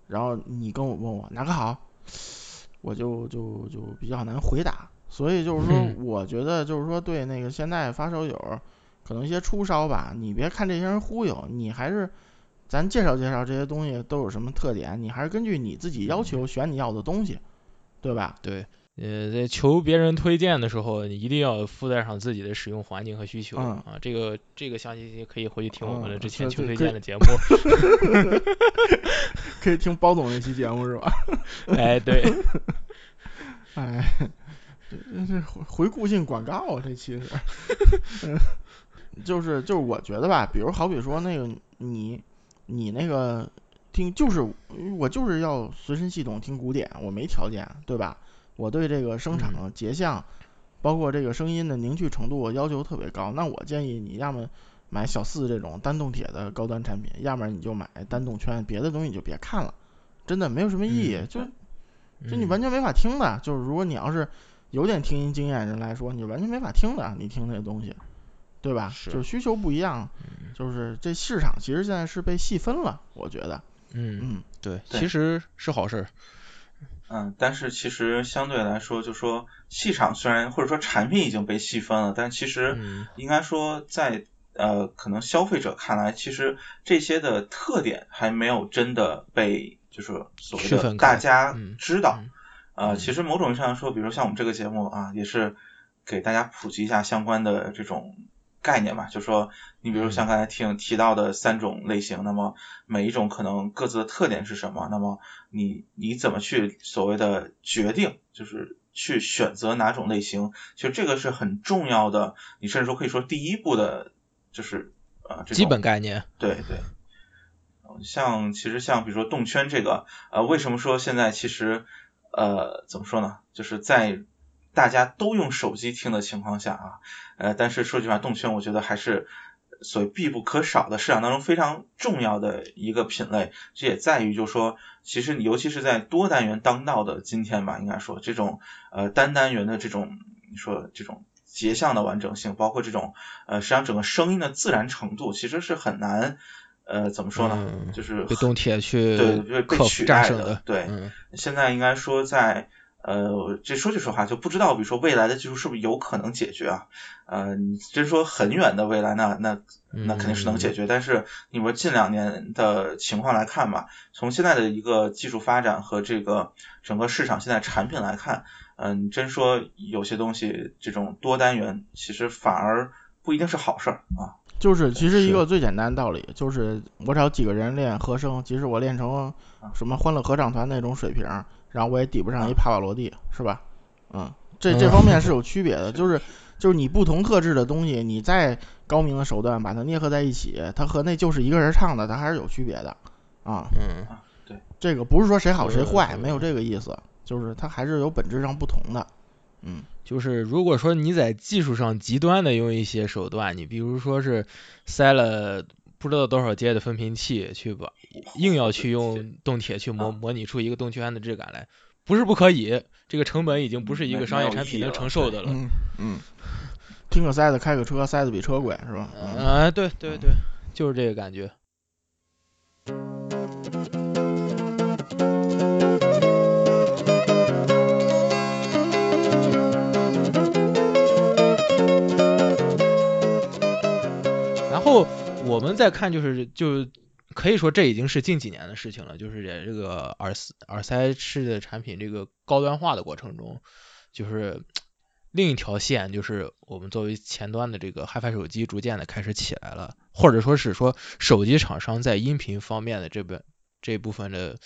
然后你跟我问我哪个好，我就就就比较难回答。所以就是说，我觉得就是说对那个现在发烧友，可能一些初烧吧，你别看这些人忽悠，你还是。咱介绍介绍这些东西都有什么特点，你还是根据你自己要求选你要的东西，对吧？对，呃，在求别人推荐的时候，你一定要附带上自己的使用环境和需求啊。这个这个详细可以回去听我们的之前求推荐的节目。可以听包总那期节目是吧？哎，对。哎，这是 回顾性广告啊这其实。就是就是我觉得吧，比如好比说那个你。你那个听就是我就是要随身系统听古典，我没条件，对吧？我对这个声场结像，包括这个声音的凝聚程度要求特别高。那我建议你要么买小四这种单动铁的高端产品，要么你就买单动圈，别的东西你就别看了，真的没有什么意义，就就你完全没法听的。就是如果你要是有点听音经验人来说，你完全没法听的，你听那个东西。对吧？就是需求不一样，就是这市场其实现在是被细分了，我觉得。嗯嗯，对，其实是好事。嗯，但是其实相对来说，就说市场虽然或者说产品已经被细分了，但其实应该说在呃可能消费者看来，其实这些的特点还没有真的被就是所谓的大家知道。呃，其实某种意义上说，比如像我们这个节目啊，也是给大家普及一下相关的这种。概念吧，就说你比如像刚才听提到的三种类型，那么每一种可能各自的特点是什么？那么你你怎么去所谓的决定，就是去选择哪种类型？其实这个是很重要的，你甚至说可以说第一步的，就是呃基本概念。对对，像其实像比如说动圈这个，呃为什么说现在其实呃怎么说呢？就是在大家都用手机听的情况下啊，呃，但是说句实话，动圈我觉得还是所必不可少的市场当中非常重要的一个品类。这也在于，就是说，其实你尤其是在多单元当道的今天吧，应该说这种呃单单元的这种你说这种结像的完整性，包括这种呃实际上整个声音的自然程度，其实是很难呃怎么说呢？就是被动铁去对被取代的。对，嗯，现在应该说在。呃，这说句实话，就不知道，比如说未来的技术是不是有可能解决啊？呃，你真说很远的未来，那那那肯定是能解决。但是你说近两年的情况来看吧，从现在的一个技术发展和这个整个市场现在产品来看，嗯，真说有些东西这种多单元其实反而不一定是好事儿啊。就是其实一个最简单的道理，就是我找几个人练和声，即使我练成什么欢乐合唱团那种水平。然后我也抵不上一帕瓦罗蒂，是吧？嗯，这这方面是 有区别的，就是就是你不同特质的东西，你再高明的手段把它捏合在一起，它和那就是一个人唱的，它还是有区别的啊。嗯，对，这个不是说谁好谁坏，没有这个意思，就是它还是有本质上不同的。嗯，就是如果说你在技术上极端的用一些手段，你比如说是塞了。不知道多少阶的分频器去把硬要去用动铁去模模拟出一个动圈的质感来，不是不可以，这个成本已经不是一个商业产品能承受的了。嗯嗯，听个塞子开个车，塞子比车贵是吧？啊，对对对，就是这个感觉。后。我们再看，就是就可以说这已经是近几年的事情了。就是在这个耳耳塞式的产品这个高端化的过程中，就是另一条线，就是我们作为前端的这个 HiFi 手机逐渐的开始起来了，或者说是说手机厂商在音频方面的这本这部分的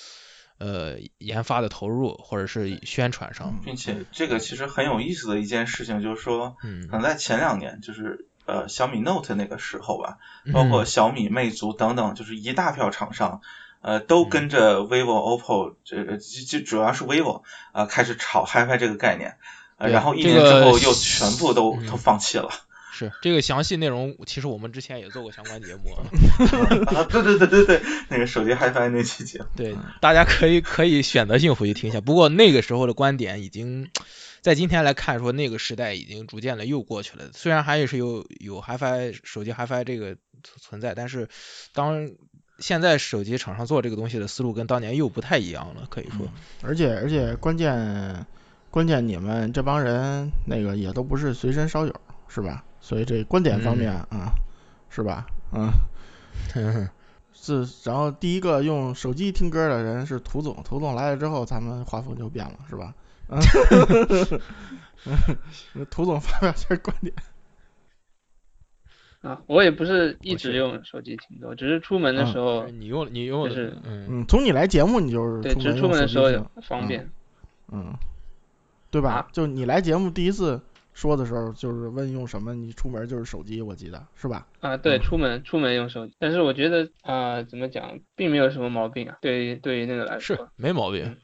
呃研发的投入，或者是宣传上，并且这个其实很有意思的一件事情，就是说，嗯可能在前两年就是。呃，小米 Note 那个时候吧，包括小米、魅族等等，就是一大票厂商，呃，都跟着 vivo、OPPO，这就主要是 vivo 啊，开始炒 HiFi 这个概念，然后一年之后又全部都都放弃了。是这个详细内容，其实我们之前也做过相关节目。啊，对对对对对，那个手机 HiFi 那期节目。对，大家可以可以选择性回去听一下。不过那个时候的观点已经。在今天来看，说那个时代已经逐渐的又过去了。虽然还是有有 HiFi 手机 HiFi 这个存在，但是当现在手机厂商做这个东西的思路跟当年又不太一样了，可以说。而且而且关键关键你们这帮人那个也都不是随身烧友，是吧？所以这观点方面啊，是吧？嗯。是，然后第一个用手机听歌的人是涂总，涂总来了之后，咱们画风就变了，是吧？嗯，涂总发表下观点。啊，我也不是一直用手机听歌，只是出门的时候。你用你用是嗯，从你来节目你就是对，只是出门的时候方便。嗯，对吧？就你来节目第一次说的时候，就是问用什么，你出门就是手机，我记得是吧？啊，对，出门出门用手机，但是我觉得啊，怎么讲，并没有什么毛病啊。对于对于那个来说，是没毛病。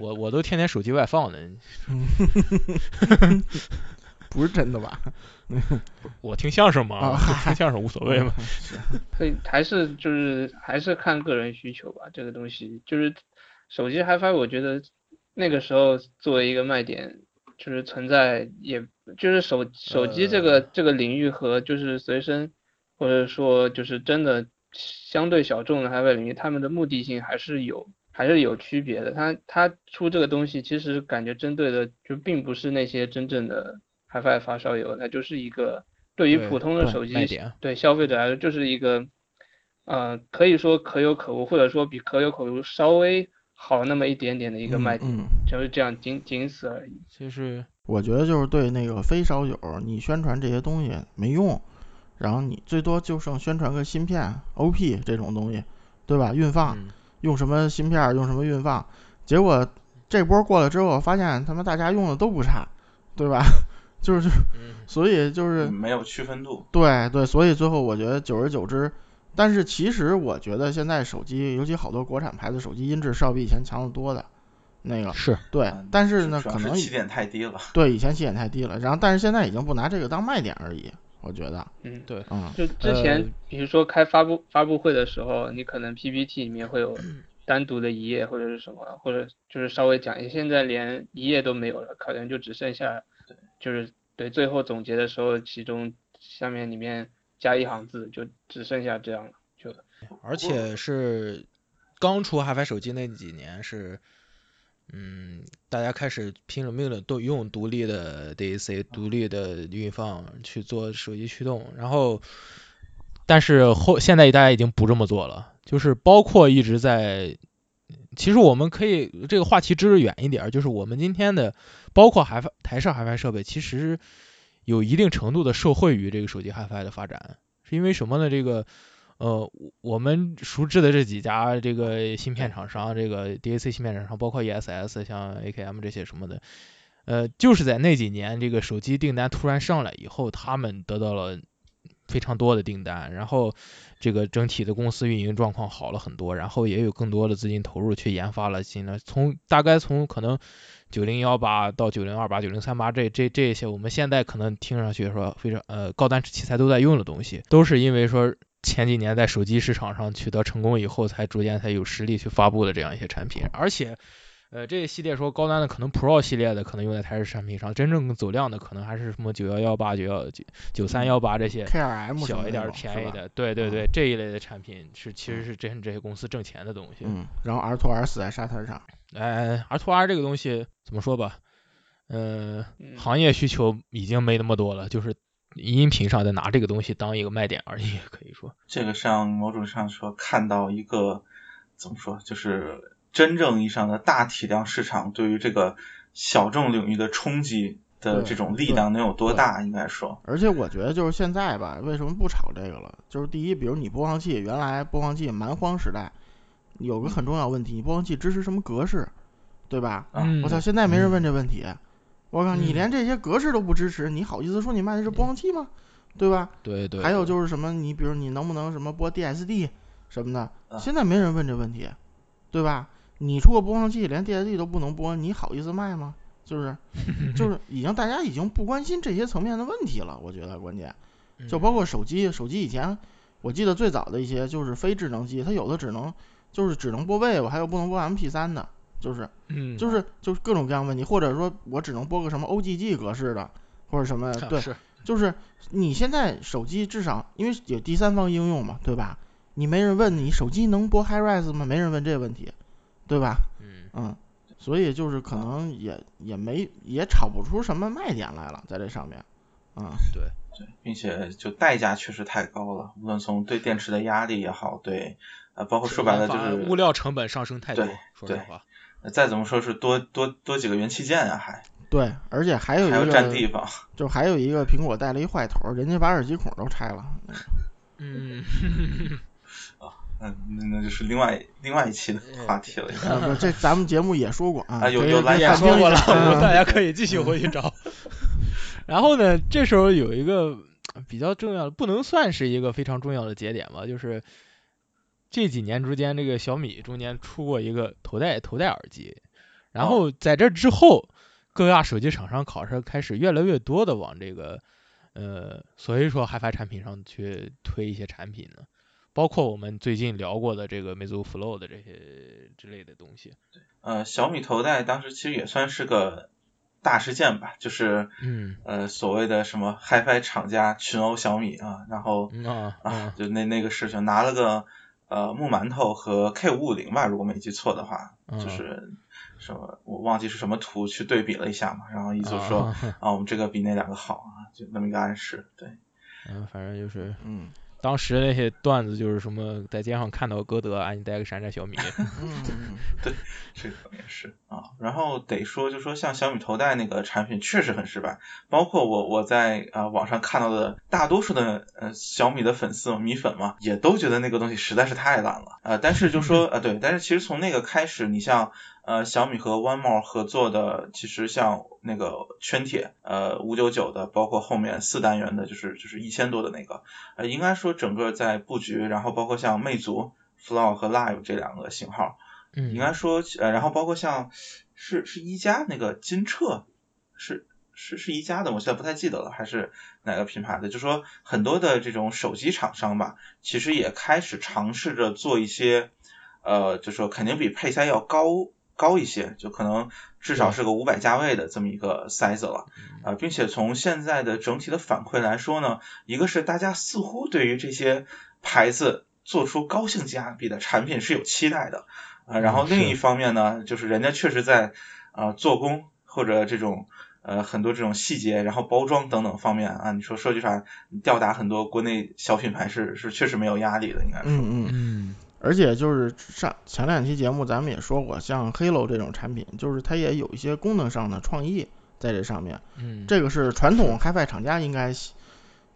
我我都天天手机外放呢，不是真的吧？我听相声嘛，听相声无所谓嘛。所以还是就是还是看个人需求吧，这个东西就是手机 HiFi，我觉得那个时候作为一个卖点，就是存在，也就是手手机这个这个领域和就是随身或者说就是真的相对小众的 HiFi 领域，他们的目的性还是有。还是有区别的，他他出这个东西，其实感觉针对的就并不是那些真正的 HiFi 发烧友，它就是一个对于普通的手机对消费者来说就是一个，呃，可以说可有可无，或者说比可有可无稍微好那么一点点的一个卖点，就是这样仅仅此而已。其实我觉得就是对那个非烧友，你宣传这些东西没用，然后你最多就剩宣传个芯片 OP 这种东西，对吧？运放。用什么芯片，用什么运放，结果这波过了之后，发现他们大家用的都不差，对吧？就是，所以就是没有区分度。对对，所以最后我觉得久而久之，但是其实我觉得现在手机，尤其好多国产牌子手机音质是要比以前强得多的。那个是对，但是呢，可能起点太低了。对，以前起点太低了，然后但是现在已经不拿这个当卖点而已。我觉得，嗯，对，嗯，就之前比如说开发布发布会的时候，你可能 PPT 里面会有单独的一页或者是什么，或者就是稍微讲一下，现在连一页都没有了，可能就只剩下，就是对最后总结的时候，其中下面里面加一行字，就只剩下这样了，就。而且是刚出 HiFi 手机那几年是。嗯，大家开始拼了命的都用独立的 DAC、独立的运放去做手机驱动，然后，但是后现在大家已经不这么做了，就是包括一直在，其实我们可以这个话题支得远一点，就是我们今天的包括海台式 HiFi 设备，其实有一定程度的受惠于这个手机 HiFi 的发展，是因为什么呢？这个。呃，我们熟知的这几家这个芯片厂商，这个 DAC 芯片厂商，包括 ESS，像 AKM 这些什么的，呃，就是在那几年这个手机订单突然上来以后，他们得到了非常多的订单，然后这个整体的公司运营状况好了很多，然后也有更多的资金投入去研发了新的，从大概从可能九零幺八到九零二八、九零三八这这这些我们现在可能听上去说非常呃高端器材都在用的东西，都是因为说。前几年在手机市场上取得成功以后，才逐渐才有实力去发布的这样一些产品，而且，呃，这一系列说高端的可能 Pro 系列的可能用在台式产品上，真正走量的可能还是什么九幺幺八、九幺九九三幺八这些小一点便宜的，对对对，这一类的产品是其实是真这些公司挣钱的东西。嗯，然后 R to R 死在沙滩上。哎，R to R 这个东西怎么说吧，呃，行业需求已经没那么多了，就是。音频上在拿这个东西当一个卖点而已，可以说。这个上某种上说，看到一个怎么说，就是真正意义上的大体量市场对于这个小众领域的冲击的这种力量能有多大，应该说。而且我觉得就是现在吧，为什么不炒这个了？就是第一，比如你播放器原来播放器蛮荒时代，有个很重要问题，你播放器支持什么格式，对吧？嗯我操，现在没人问这问题。我靠，你连这些格式都不支持，你好意思说你卖的是播放器吗？对吧？对对。还有就是什么，你比如你能不能什么播 DSD 什么的，现在没人问这问题，对吧？你出个播放器连 DSD 都不能播，你好意思卖吗？就是，就是已经大家已经不关心这些层面的问题了。我觉得关键，就包括手机，手机以前我记得最早的一些就是非智能机，它有的只能就是只能播 Wave，还有不能播 MP3 的。就是，嗯，就是就是各种各样问题，或者说我只能播个什么 OGG 格式的，或者什么，对，就是你现在手机至少因为有第三方应用嘛，对吧？你没人问你手机能播 HiRes 吗？没人问这个问题，对吧？嗯嗯，所以就是可能也也没也炒不出什么卖点来了，在这上面，啊，对对，并且就代价确实太高了，无论从对电池的压力也好，对，呃，包括说白了就是物料成本上升太多，说实话。再怎么说是多多多几个元器件啊，还对，而且还有一个占地方，就还有一个苹果带了一坏头，人家把耳机孔都拆了。嗯，啊，那那就是另外另外一期的话题了。不，这咱们节目也说过啊，有有来也说过了，大家可以继续回去找。然后呢，这时候有一个比较重要的，不能算是一个非常重要的节点吧，就是。这几年之间，这个小米中间出过一个头戴头戴耳机，然后在这之后，各大手机厂商考试开始越来越多的往这个呃，所以说 HiFi 产品上去推一些产品呢，包括我们最近聊过的这个魅族 Flow 的这些之类的东西。对，呃，小米头戴当时其实也算是个大事件吧，就是嗯呃所谓的什么 HiFi 厂家群殴小米啊，然后啊啊就那那个事情拿了个。呃，木馒头和 K 五五零吧，如果没记错的话，就是什么我忘记是什么图去对比了一下嘛，然后一组说啊，我们这个比那两个好啊，就那么一个暗示，对，嗯，反正就是嗯。当时那些段子就是什么，在街上看到歌德，啊，你带个山寨小米。嗯，对，这个也是啊。然后得说，就说像小米头戴那个产品确实很失败，包括我我在啊网上看到的大多数的呃小米的粉丝米粉嘛，也都觉得那个东西实在是太烂了啊。但是就说啊 对，但是其实从那个开始，你像。呃，小米和 One More 合作的，其实像那个圈铁，呃，五九九的，包括后面四单元的，就是就是一千多的那个，呃，应该说整个在布局，然后包括像魅族 Flow 和 Live 这两个型号，嗯，应该说，呃，然后包括像是是一加那个金澈，是是是一加的，我现在不太记得了，还是哪个品牌的，就说很多的这种手机厂商吧，其实也开始尝试着做一些，呃，就说肯定比配塞要高。高一些，就可能至少是个五百价位的这么一个塞子了，啊，并且从现在的整体的反馈来说呢，一个是大家似乎对于这些牌子做出高性价比的产品是有期待的啊。然后另一方面呢，就是人家确实在啊做工或者这种呃很多这种细节，然后包装等等方面啊，你说说句啥，吊打很多国内小品牌是是确实没有压力的，应该说。嗯嗯嗯。而且就是上前两期节目咱们也说过，像 Halo 这种产品，就是它也有一些功能上的创意在这上面。嗯。这个是传统 HiFi 厂家应该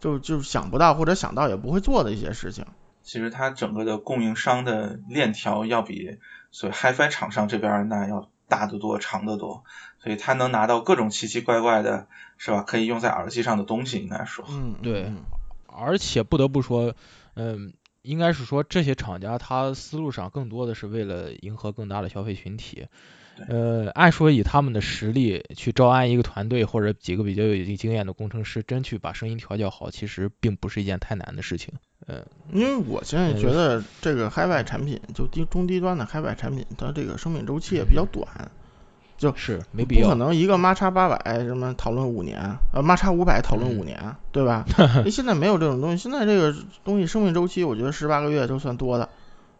就就想不到或者想到也不会做的一些事情。其实它整个的供应商的链条要比所谓 HiFi 厂商这边那要大得多、长得多，所以它能拿到各种奇奇怪怪的，是吧？可以用在耳机上的东西，应该说。嗯，对。而且不得不说，嗯。应该是说这些厂家他思路上更多的是为了迎合更大的消费群体，呃，按说以他们的实力去招安一个团队或者几个比较有经验的工程师，真去把声音调教好，其实并不是一件太难的事情。呃，因为我现在觉得这个 HiFi 产品就低中低端的 HiFi 产品，它这个生命周期也比较短。就是没必要，不可能一个妈叉八百什么讨论五年，呃，妈叉五百讨论五年，对吧？你现在没有这种东西，现在这个东西生命周期，我觉得十八个月就算多的，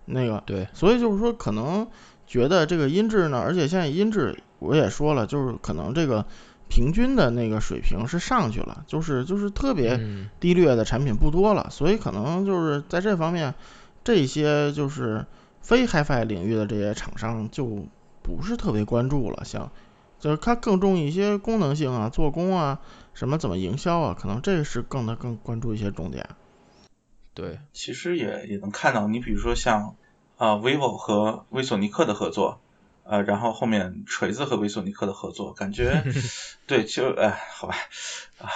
那个，对，所以就是说可能觉得这个音质呢，而且现在音质我也说了，就是可能这个平均的那个水平是上去了，就是就是特别低劣的产品不多了，所以可能就是在这方面，这些就是非 HiFi 领域的这些厂商就。不是特别关注了，像就是它更重一些功能性啊、做工啊、什么怎么营销啊，可能这是更的更关注一些重点。对，其实也也能看到，你比如说像啊 vivo 和威索尼克的合作，呃，然后后面锤子和威索尼克的合作，感觉 对，就哎，好吧，啊，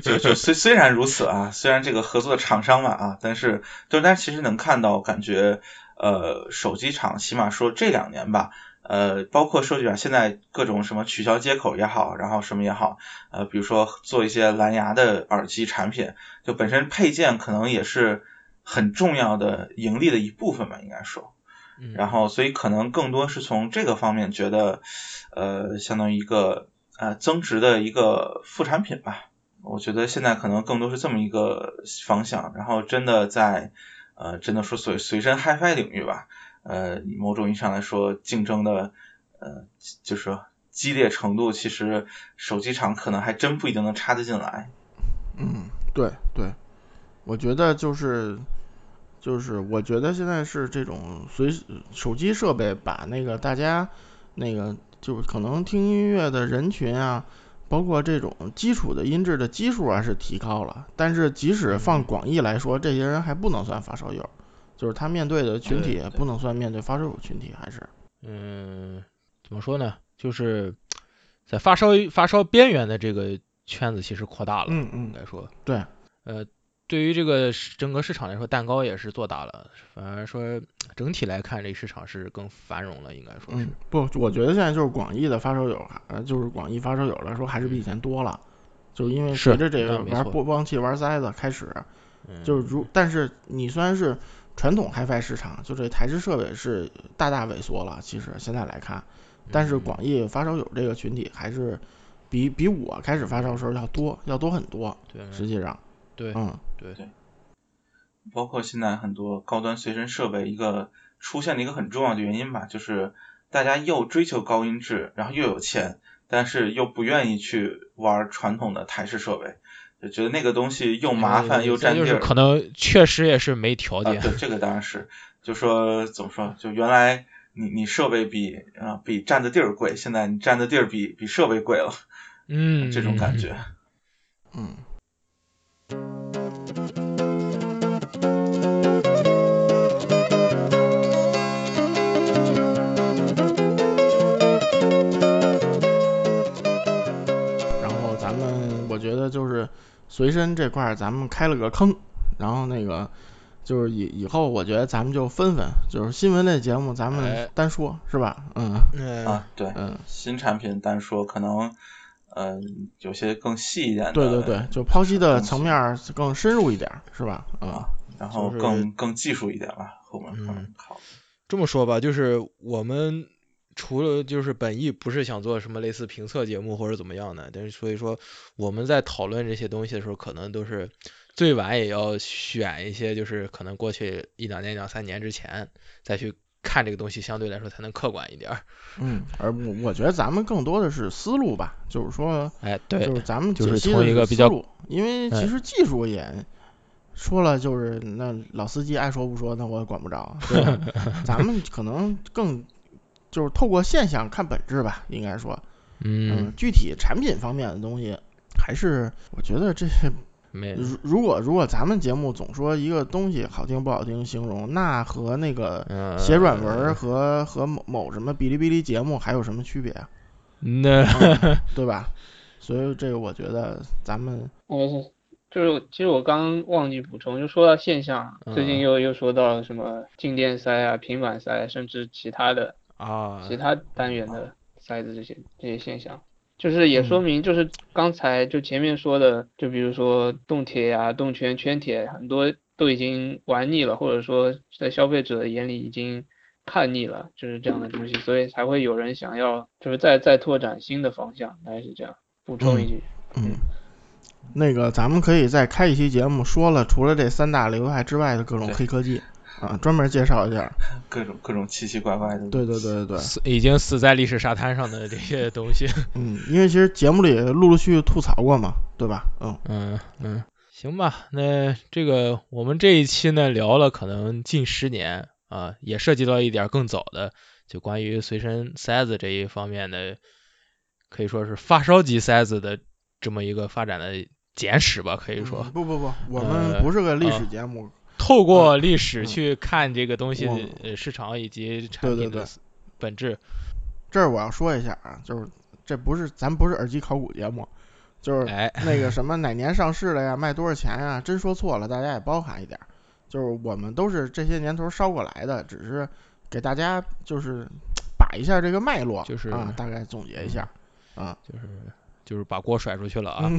就就虽虽然如此啊，虽然这个合作的厂商嘛啊，但是就但其实能看到，感觉呃手机厂起码说这两年吧。呃，包括说句啊，现在各种什么取消接口也好，然后什么也好，呃，比如说做一些蓝牙的耳机产品，就本身配件可能也是很重要的盈利的一部分吧，应该说。然后，所以可能更多是从这个方面觉得，呃，相当于一个呃增值的一个副产品吧。我觉得现在可能更多是这么一个方向。然后，真的在呃，真的说随随身 HiFi 领域吧。呃，某种意义上来说，竞争的呃，就是说激烈程度，其实手机厂可能还真不一定能插得进来。嗯，对对，我觉得就是就是，我觉得现在是这种随手机设备把那个大家那个就是可能听音乐的人群啊，包括这种基础的音质的基数啊是提高了，但是即使放广义来说，这些人还不能算发烧友。就是他面对的群体不能算面对发烧友群体，还是嗯，怎么说呢？就是在发烧发烧边缘的这个圈子其实扩大了，嗯嗯，应该说对，呃，对于这个整个市场来说，蛋糕也是做大了，反而说整体来看，这个市场是更繁荣了，应该说是。不，我觉得现在就是广义的发烧友，呃，就是广义发烧友来说，还是比以前多了，就因为随着这个玩播放器、玩塞子开始，就是如，但是你虽然是。传统 HiFi 市场就这台式设备是大大萎缩了，其实现在来看，但是广义发烧友这个群体还是比比我开始发烧时候要多，要多很多。对，实际上，对，嗯，对对。包括现在很多高端随身设备，一个出现的一个很重要的原因吧，就是大家又追求高音质，然后又有钱，但是又不愿意去玩传统的台式设备。就觉得那个东西又麻烦又占地儿，可能确实也是没条件。对，这个当然是，就说怎么说，就原来你你设备比啊比占的地儿贵，现在你占的地儿比比设备贵了，嗯，这种感觉，嗯。然后咱们，我觉得就是。随身这块儿咱们开了个坑，然后那个就是以以后我觉得咱们就分分，就是新闻类节目咱们单说，是吧？嗯啊对，嗯新产品单说可能嗯有些更细一点的，对对对，就剖析的层面更深入一点，是吧？啊，然后更更技术一点吧，后面嗯好。这么说吧，就是我们。除了就是本意不是想做什么类似评测节目或者怎么样的，但是所以说我们在讨论这些东西的时候，可能都是最晚也要选一些，就是可能过去一两年、两三年之前再去看这个东西，相对来说才能客观一点。嗯，而我我觉得咱们更多的是思路吧，就是说，哎，对，就是咱们就是从一个比较，因为其实技术也说了，就是那老司机爱说不说，那我也管不着。对 咱们可能更就是透过现象看本质吧，应该说，嗯，具体产品方面的东西，还是我觉得这 没。如如果如果咱们节目总说一个东西好听不好听形容，那和那个写软文和和某某什么哔哩哔哩节目还有什么区别啊？那 对吧？所以这个我觉得咱们，哦，就是其实我刚忘记补充，就说到现象，最近又又说到什么静电塞啊、平板塞，甚至其他的啊，其他单元的塞子这些这些现象。就是也说明，就是刚才就前面说的，就比如说动铁呀、动圈、圈铁，很多都已经玩腻了，或者说在消费者的眼里已经看腻了，就是这样的东西，所以才会有人想要就是再再拓展新的方向，大概是这样。补充一句，嗯，那个咱们可以再开一期节目，说了除了这三大流派之外的各种黑科技。啊，专门介绍一下 各种各种奇奇怪怪的。对对对对对，已经死在历史沙滩上的这些 东西。嗯，因为其实节目里陆陆续续吐槽过嘛，对吧？嗯嗯嗯，行吧，那这个我们这一期呢聊了可能近十年啊，也涉及到一点更早的，就关于随身塞子这一方面的，可以说是发烧级塞子的这么一个发展的简史吧，可以说。不不不，我们不是个历史节目。透过历史去看这个东西的市场以及产品的本质。这儿我要说一下啊，就是这不是咱不是耳机考古节目，就是那个什么哪年上市了呀，卖多少钱呀，真说错了大家也包含一点。就是我们都是这些年头烧过来的，只是给大家就是把一下这个脉络，就是啊，大概总结一下啊，就是就是把锅甩出去了啊。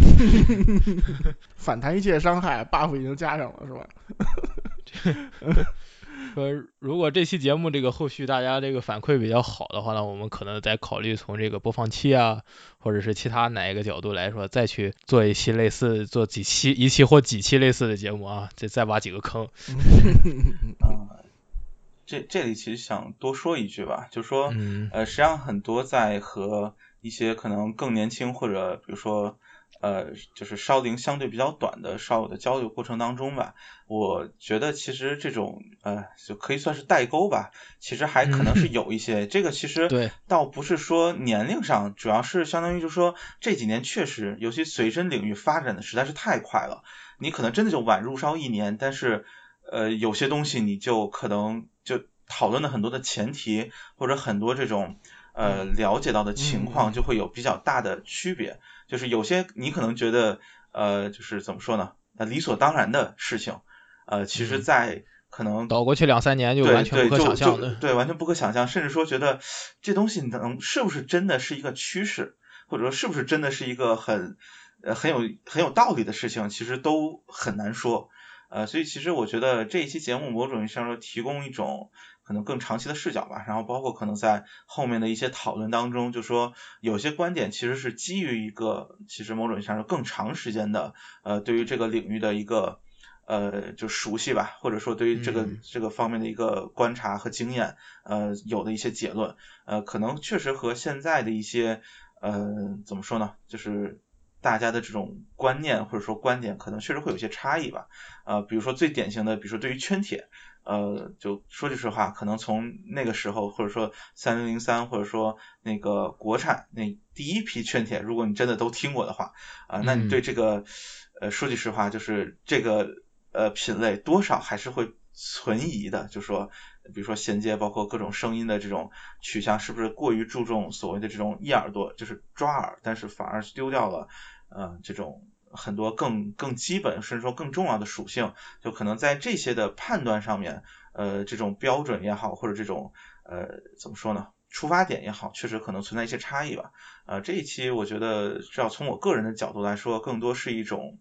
反弹一切伤害，buff 已经加上了是吧？说如果这期节目这个后续大家这个反馈比较好的话呢，我们可能再考虑从这个播放器啊，或者是其他哪一个角度来说，再去做一期类似做几期一期或几期类似的节目啊，再再挖几个坑。啊，这这里其实想多说一句吧，就说呃，实际上很多在和一些可能更年轻或者比如说。呃，就是烧龄相对比较短的烧友的交流过程当中吧，我觉得其实这种呃就可以算是代沟吧，其实还可能是有一些，这个其实，倒不是说年龄上，主要是相当于就是说这几年确实，尤其随身领域发展的实在是太快了，你可能真的就晚入烧一年，但是呃有些东西你就可能就讨论的很多的前提或者很多这种呃了解到的情况就会有比较大的区别。就是有些你可能觉得呃，就是怎么说呢？呃，理所当然的事情，呃，其实，在可能倒过去两三年就完全不可想象的，对，完全不可想象，甚至说觉得这东西能是不是真的是一个趋势，或者说是不是真的是一个很呃很有很有道理的事情，其实都很难说。呃，所以其实我觉得这一期节目某种意义上说提供一种。可能更长期的视角吧，然后包括可能在后面的一些讨论当中，就说有些观点其实是基于一个其实某种意义上说更长时间的呃对于这个领域的一个呃就熟悉吧，或者说对于这个这个方面的一个观察和经验呃有的一些结论呃可能确实和现在的一些呃怎么说呢，就是大家的这种观念或者说观点可能确实会有些差异吧呃比如说最典型的，比如说对于圈铁。呃，就说句实话，可能从那个时候，或者说三零零三，或者说那个国产那第一批劝铁，如果你真的都听过的话，啊，那你对这个呃说句实话，就是这个呃品类多少还是会存疑的，就说比如说衔接，包括各种声音的这种取向，是不是过于注重所谓的这种一耳朵，就是抓耳，但是反而丢掉了呃这种。很多更更基本甚至说更重要的属性，就可能在这些的判断上面，呃，这种标准也好，或者这种呃怎么说呢，出发点也好，确实可能存在一些差异吧。呃，这一期我觉得是要从我个人的角度来说，更多是一种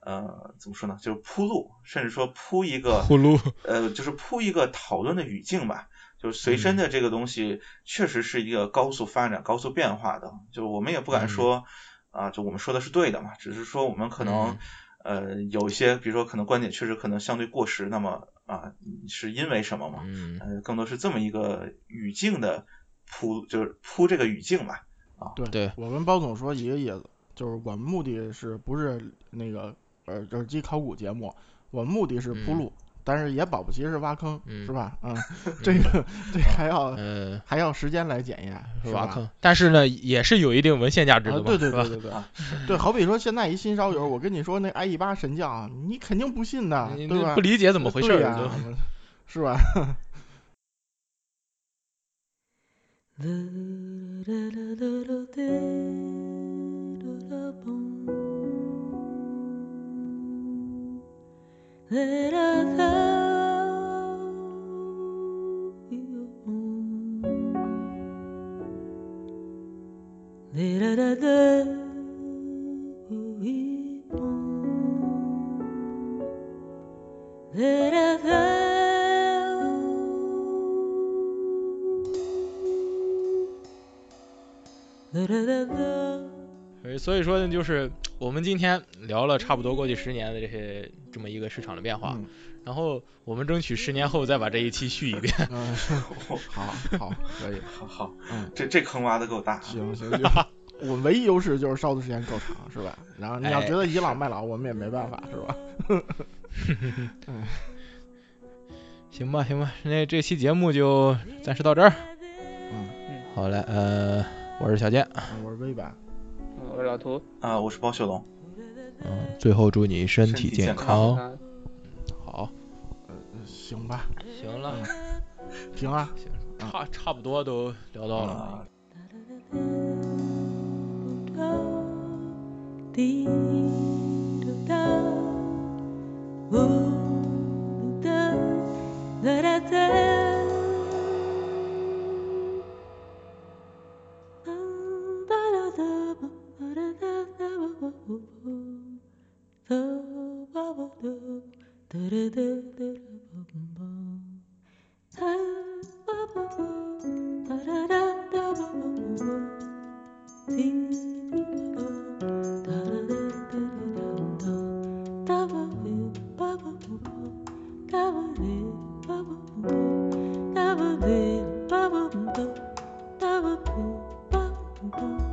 呃怎么说呢，就是铺路，甚至说铺一个铺路，呃，就是铺一个讨论的语境吧。就是随身的这个东西，确实是一个高速发展、高速变化的，就我们也不敢说。啊，就我们说的是对的嘛，只是说我们可能呃有一些，比如说可能观点确实可能相对过时，那么啊是因为什么嘛？嗯，呃更多是这么一个语境的铺，就是铺这个语境吧。啊，对对，我跟包总说一个意思，就是我们目的是不是那个耳耳机考古节目，我们目的是铺路。但是也保不齐是挖坑，是吧？嗯，这个这还要还要时间来检验，挖坑。但是呢，也是有一定文献价值的对对对对对，对，好比说现在一新烧友，我跟你说那 IE 八神将，你肯定不信的，对吧？不理解怎么回事呀？是吧所以说呢，就是我们今天聊了差不多过去十年的这些这么一个市场的变化，然后我们争取十年后再把这一期续一遍。嗯，好，好，可以，好好，嗯，这这坑挖的够大。行行行，我唯一优势就是烧的时间够长，是吧？然后你要觉得倚老卖老，我们也没办法，是吧？嗯，行吧，行吧，那这期节目就暂时到这儿。嗯嗯，好嘞，呃，我是小健，我是微白。我老图啊，我是包小龙。嗯，最后祝你身体健康。好，行吧。行了，行了，差差不多都聊到了。Bye.